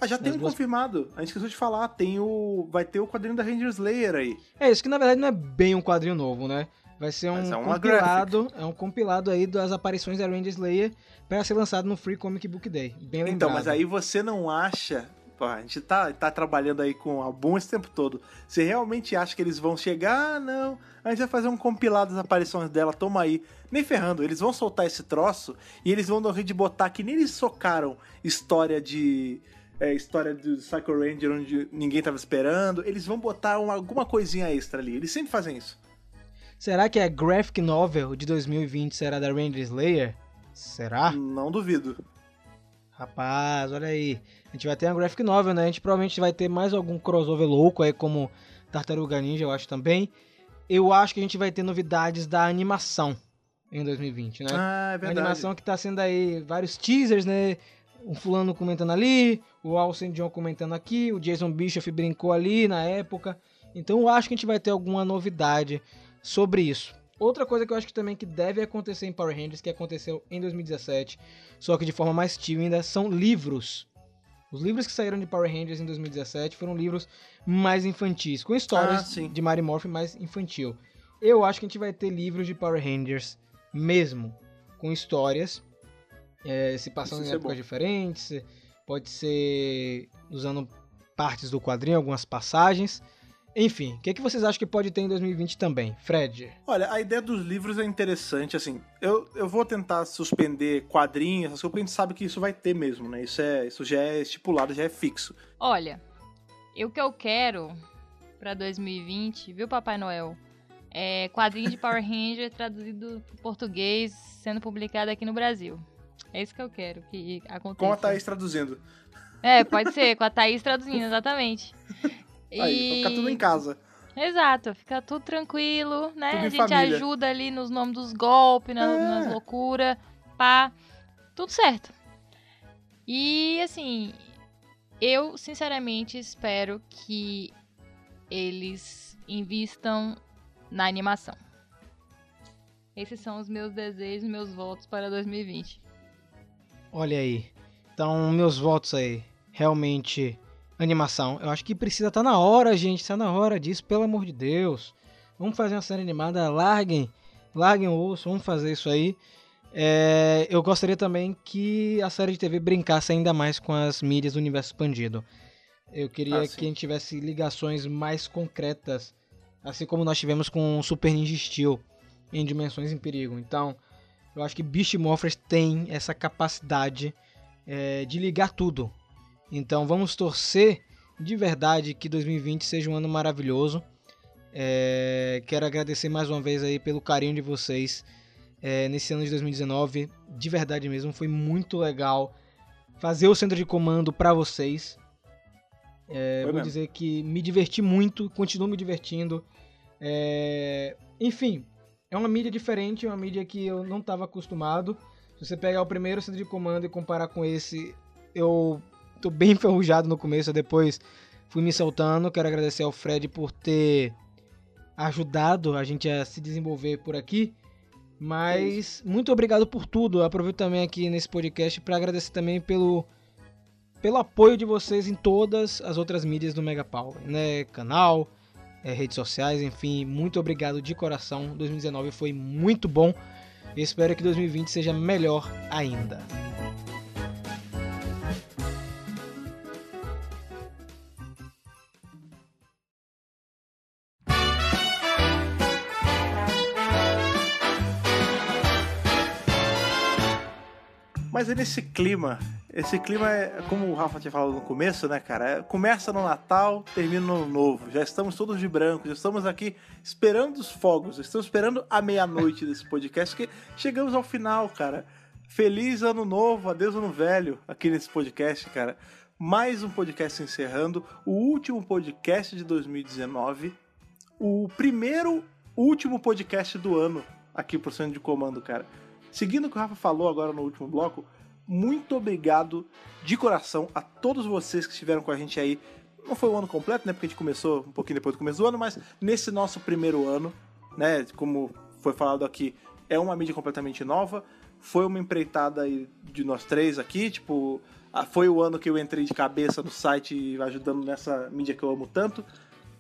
Ah, já tem um duas- confirmado. A gente esqueceu de falar. Tem o. Vai ter o quadrinho da Ranger Slayer aí. É isso que na verdade não é bem um quadrinho novo, né? Vai ser um é compilado, é um compilado aí das aparições da Ranger Slayer para ser lançado no Free Comic Book Day. Bem lembrado. Então, mas aí você não acha. Pô, a gente tá, tá trabalhando aí com Boom esse tempo todo. Você realmente acha que eles vão chegar? Ah, não. A gente vai fazer um compilado das aparições dela, toma aí. Nem ferrando, eles vão soltar esse troço e eles vão rir de botar que nem eles socaram história de. é, história do Psycho Ranger onde ninguém tava esperando. Eles vão botar uma- alguma coisinha extra ali. Eles sempre fazem isso. Será que a graphic novel de 2020 será da Ranger Slayer? Será? Não duvido. Rapaz, olha aí. A gente vai ter uma graphic novel, né? A gente provavelmente vai ter mais algum crossover louco aí, como Tartaruga Ninja, eu acho também. Eu acho que a gente vai ter novidades da animação em 2020, né? Ah, é A verdade. animação que tá sendo aí vários teasers, né? Um fulano comentando ali, o Alcen John comentando aqui, o Jason Bischoff brincou ali na época. Então eu acho que a gente vai ter alguma novidade sobre isso. Outra coisa que eu acho que também que deve acontecer em Power Rangers, que aconteceu em 2017, só que de forma mais tímida, são livros. Os livros que saíram de Power Rangers em 2017 foram livros mais infantis, com Ah, histórias sim. de Mary Morphin mais infantil. Eu acho que a gente vai ter livros de Power Rangers mesmo, com histórias, é, se passando Isso em épocas bom. diferentes, pode ser usando partes do quadrinho, algumas passagens. Enfim, o que, que vocês acham que pode ter em 2020 também? Fred? Olha, a ideia dos livros é interessante, assim. Eu, eu vou tentar suspender quadrinhos, essas coisas, porque a gente sabe que isso vai ter mesmo, né? Isso, é, isso já é estipulado, já é fixo. Olha, o que eu quero pra 2020, viu, Papai Noel? É quadrinho de Power Ranger traduzido pro português, sendo publicado aqui no Brasil. É isso que eu quero que aconteça. Com a Thaís traduzindo. É, pode ser, com a Thaís traduzindo, exatamente. Aí, vai ficar tudo em casa. Exato, fica tudo tranquilo, né? Tudo a gente família. ajuda ali nos nomes dos golpes, na- É. nas loucuras, pá. Tudo certo. E assim, eu sinceramente espero que eles invistam na animação. Esses são os meus desejos, meus votos para 2020. Olha aí. Então, meus votos aí. Realmente, animação. Eu acho que precisa estar na hora, gente. Está na hora disso, pelo amor de Deus. Vamos fazer uma série animada. Larguem. Larguem o osso. Vamos fazer isso aí. É, eu gostaria também que a série de TV brincasse ainda mais com as mídias do universo expandido. Eu queria Ah, que a gente tivesse ligações mais concretas, assim como nós tivemos com Super Ninja Steel em Dimensões em Perigo. Então, eu acho que Beast Morphers tem essa capacidade é, de ligar tudo. Então, vamos torcer de verdade que 2020 seja um ano maravilhoso. É, quero agradecer mais uma vez aí pelo carinho de vocês é, nesse ano de 2019. De verdade mesmo, foi muito legal fazer o centro de comando para vocês. É, vou mesmo. dizer que me diverti muito, continuo me divertindo. É, enfim, é uma mídia diferente, uma mídia que eu não estava acostumado. Se você pegar o primeiro centro de comando e comparar com esse, eu tô bem enferrujado no começo, depois fui me soltando. Quero agradecer ao Fred por ter ajudado a gente a se desenvolver por aqui. Mas muito obrigado por tudo. Aproveito também aqui nesse podcast para agradecer também pelo pelo apoio de vocês em todas as outras mídias do Mega Power, né? Canal, eh, redes sociais, enfim, muito obrigado de coração. 2019 foi muito bom. Espero que 2020 seja melhor ainda. É nesse clima. Esse clima é, como o Rafa tinha falado no começo, né, cara? É- começa no Natal, termina no Ano Novo. Já estamos todos de branco, já estamos aqui esperando os fogos, estamos esperando a meia-noite desse podcast, porque chegamos ao final, cara. Feliz Ano Novo, adeus Ano Velho, aqui nesse podcast, cara. Mais um podcast encerrando, o último podcast de 2019, o primeiro último podcast do ano aqui pro Centro de Comando, cara. Seguindo o que o Rafa falou agora no último bloco, muito obrigado de coração a todos vocês que estiveram com a gente aí. Não foi o ano completo, né? Porque a gente começou um pouquinho depois do começo do ano, mas nesse nosso primeiro ano, né? Como foi falado aqui, é uma mídia completamente nova. Foi uma empreitada de nós três aqui, tipo, ah, foi o ano que eu entrei de cabeça no site ajudando nessa mídia que eu amo tanto.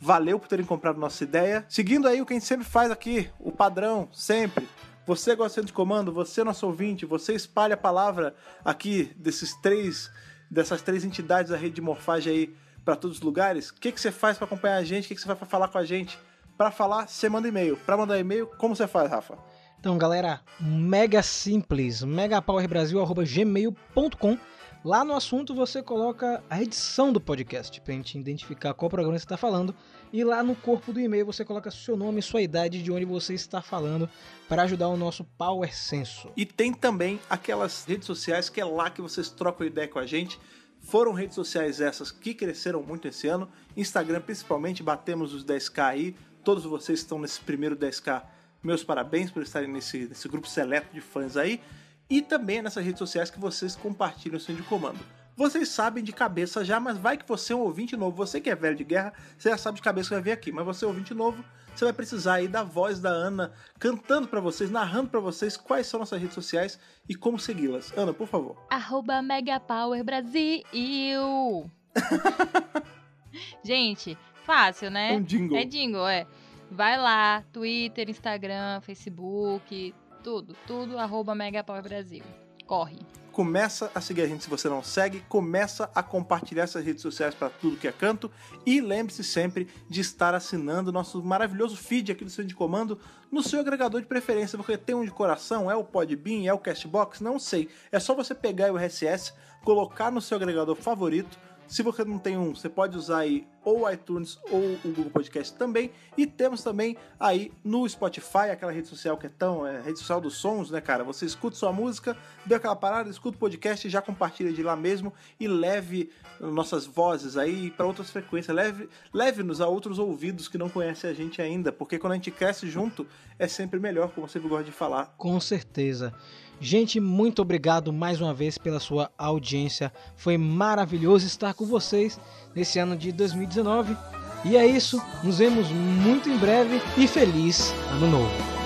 Valeu por terem comprado nossa ideia. Seguindo aí o que a gente sempre faz aqui, o padrão, sempre. Você gosta de comando, você nosso ouvinte, você espalha a palavra aqui desses três, dessas três entidades da rede de morfagem aí para todos os lugares. O que, que você faz para acompanhar a gente? O que, que você vai pra falar com a gente? Para falar, você manda e-mail. Para mandar e-mail, como você faz, Rafa? Então, galera, mega simples, megapowerbrasil.gmail.com. Lá no assunto você coloca a edição do podcast, pra gente identificar qual programa você está falando. E lá no corpo do e-mail você coloca seu nome, sua idade, de onde você está falando, para ajudar o nosso Power Senso. E tem também aquelas redes sociais que é lá que vocês trocam ideia com a gente. Foram redes sociais essas que cresceram muito esse ano. Instagram, principalmente, batemos os 10k aí. Todos vocês estão nesse primeiro 10k, meus parabéns por estarem nesse, nesse grupo seleto de fãs aí. E também nessas redes sociais que vocês compartilham o seu de comando. Vocês sabem de cabeça já, mas vai que você é um ouvinte novo. Você que é velho de guerra, você já sabe de cabeça que vai vir aqui. Mas você é ouvinte novo, você vai precisar aí da voz da Ana cantando pra vocês, narrando pra vocês quais são nossas redes sociais e como segui-las. Ana, por favor. Arroba Megapower Brasil. Gente, fácil, É né? um jingle. É jingle, é. Vai lá, Twitter, Instagram, Facebook, tudo, tudo, arroba Brasil. Corre. Começa a seguir a gente se você não segue, começa a compartilhar essas redes sociais para tudo que é canto e lembre-se sempre de estar assinando nosso maravilhoso feed aqui do Centro de Comando no seu agregador de preferência, porque tem um de coração, é o Podbean, é o Castbox, não sei. É só você pegar o RSS, colocar no seu agregador favorito. Se você não tem um, você pode usar aí ou o iTunes ou o Google Podcast também. E temos também aí no Spotify, aquela rede social que é tão. É, rede social dos sons, né, cara? Você escuta sua música, deu aquela parada, escuta o podcast e já compartilha de lá mesmo e leve nossas vozes aí para outras frequências. Leve, leve-nos a outros ouvidos que não conhecem a gente ainda, porque quando a gente cresce junto é sempre melhor, como eu sempre gosto de falar. Com certeza. Gente, muito obrigado mais uma vez pela sua audiência. Foi maravilhoso estar com vocês nesse ano de 2019. E é isso, nos vemos muito em breve e feliz ano novo.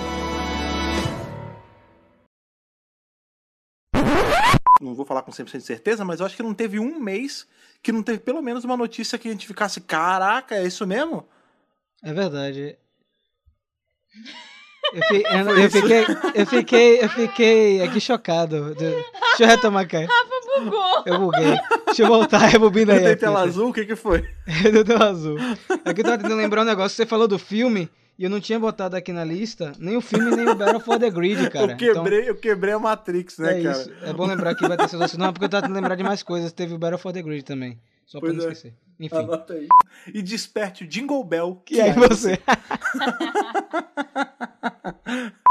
não vou falar com 100% de certeza, mas eu acho que não teve um mês que não teve pelo menos uma notícia que a gente ficasse, caraca, é isso mesmo? É verdade. Eu, fi- eu- eu fiquei, eu fiquei, eu fiquei aqui chocado. De- Deixa eu retomar aqui. Bugou! Eu buguei. Deixa eu voltar, rebobina aí. A tela fita. azul, o que que foi? do tela azul. É que eu tava tentando lembrar um negócio. Você falou do filme e eu não tinha botado aqui na lista nem o filme, nem o Battle for the Grid, cara. eu, quebrei, eu quebrei a Matrix, Então, né, é cara? isso. É bom lembrar que vai ter essas outras. Não, porque eu tava tentando lembrar de mais coisas. Teve o Battle for the Grid também. Só pois pra não é. esquecer. Enfim. Anota aí. E desperte o Jingle Bell. Que, que é, é você.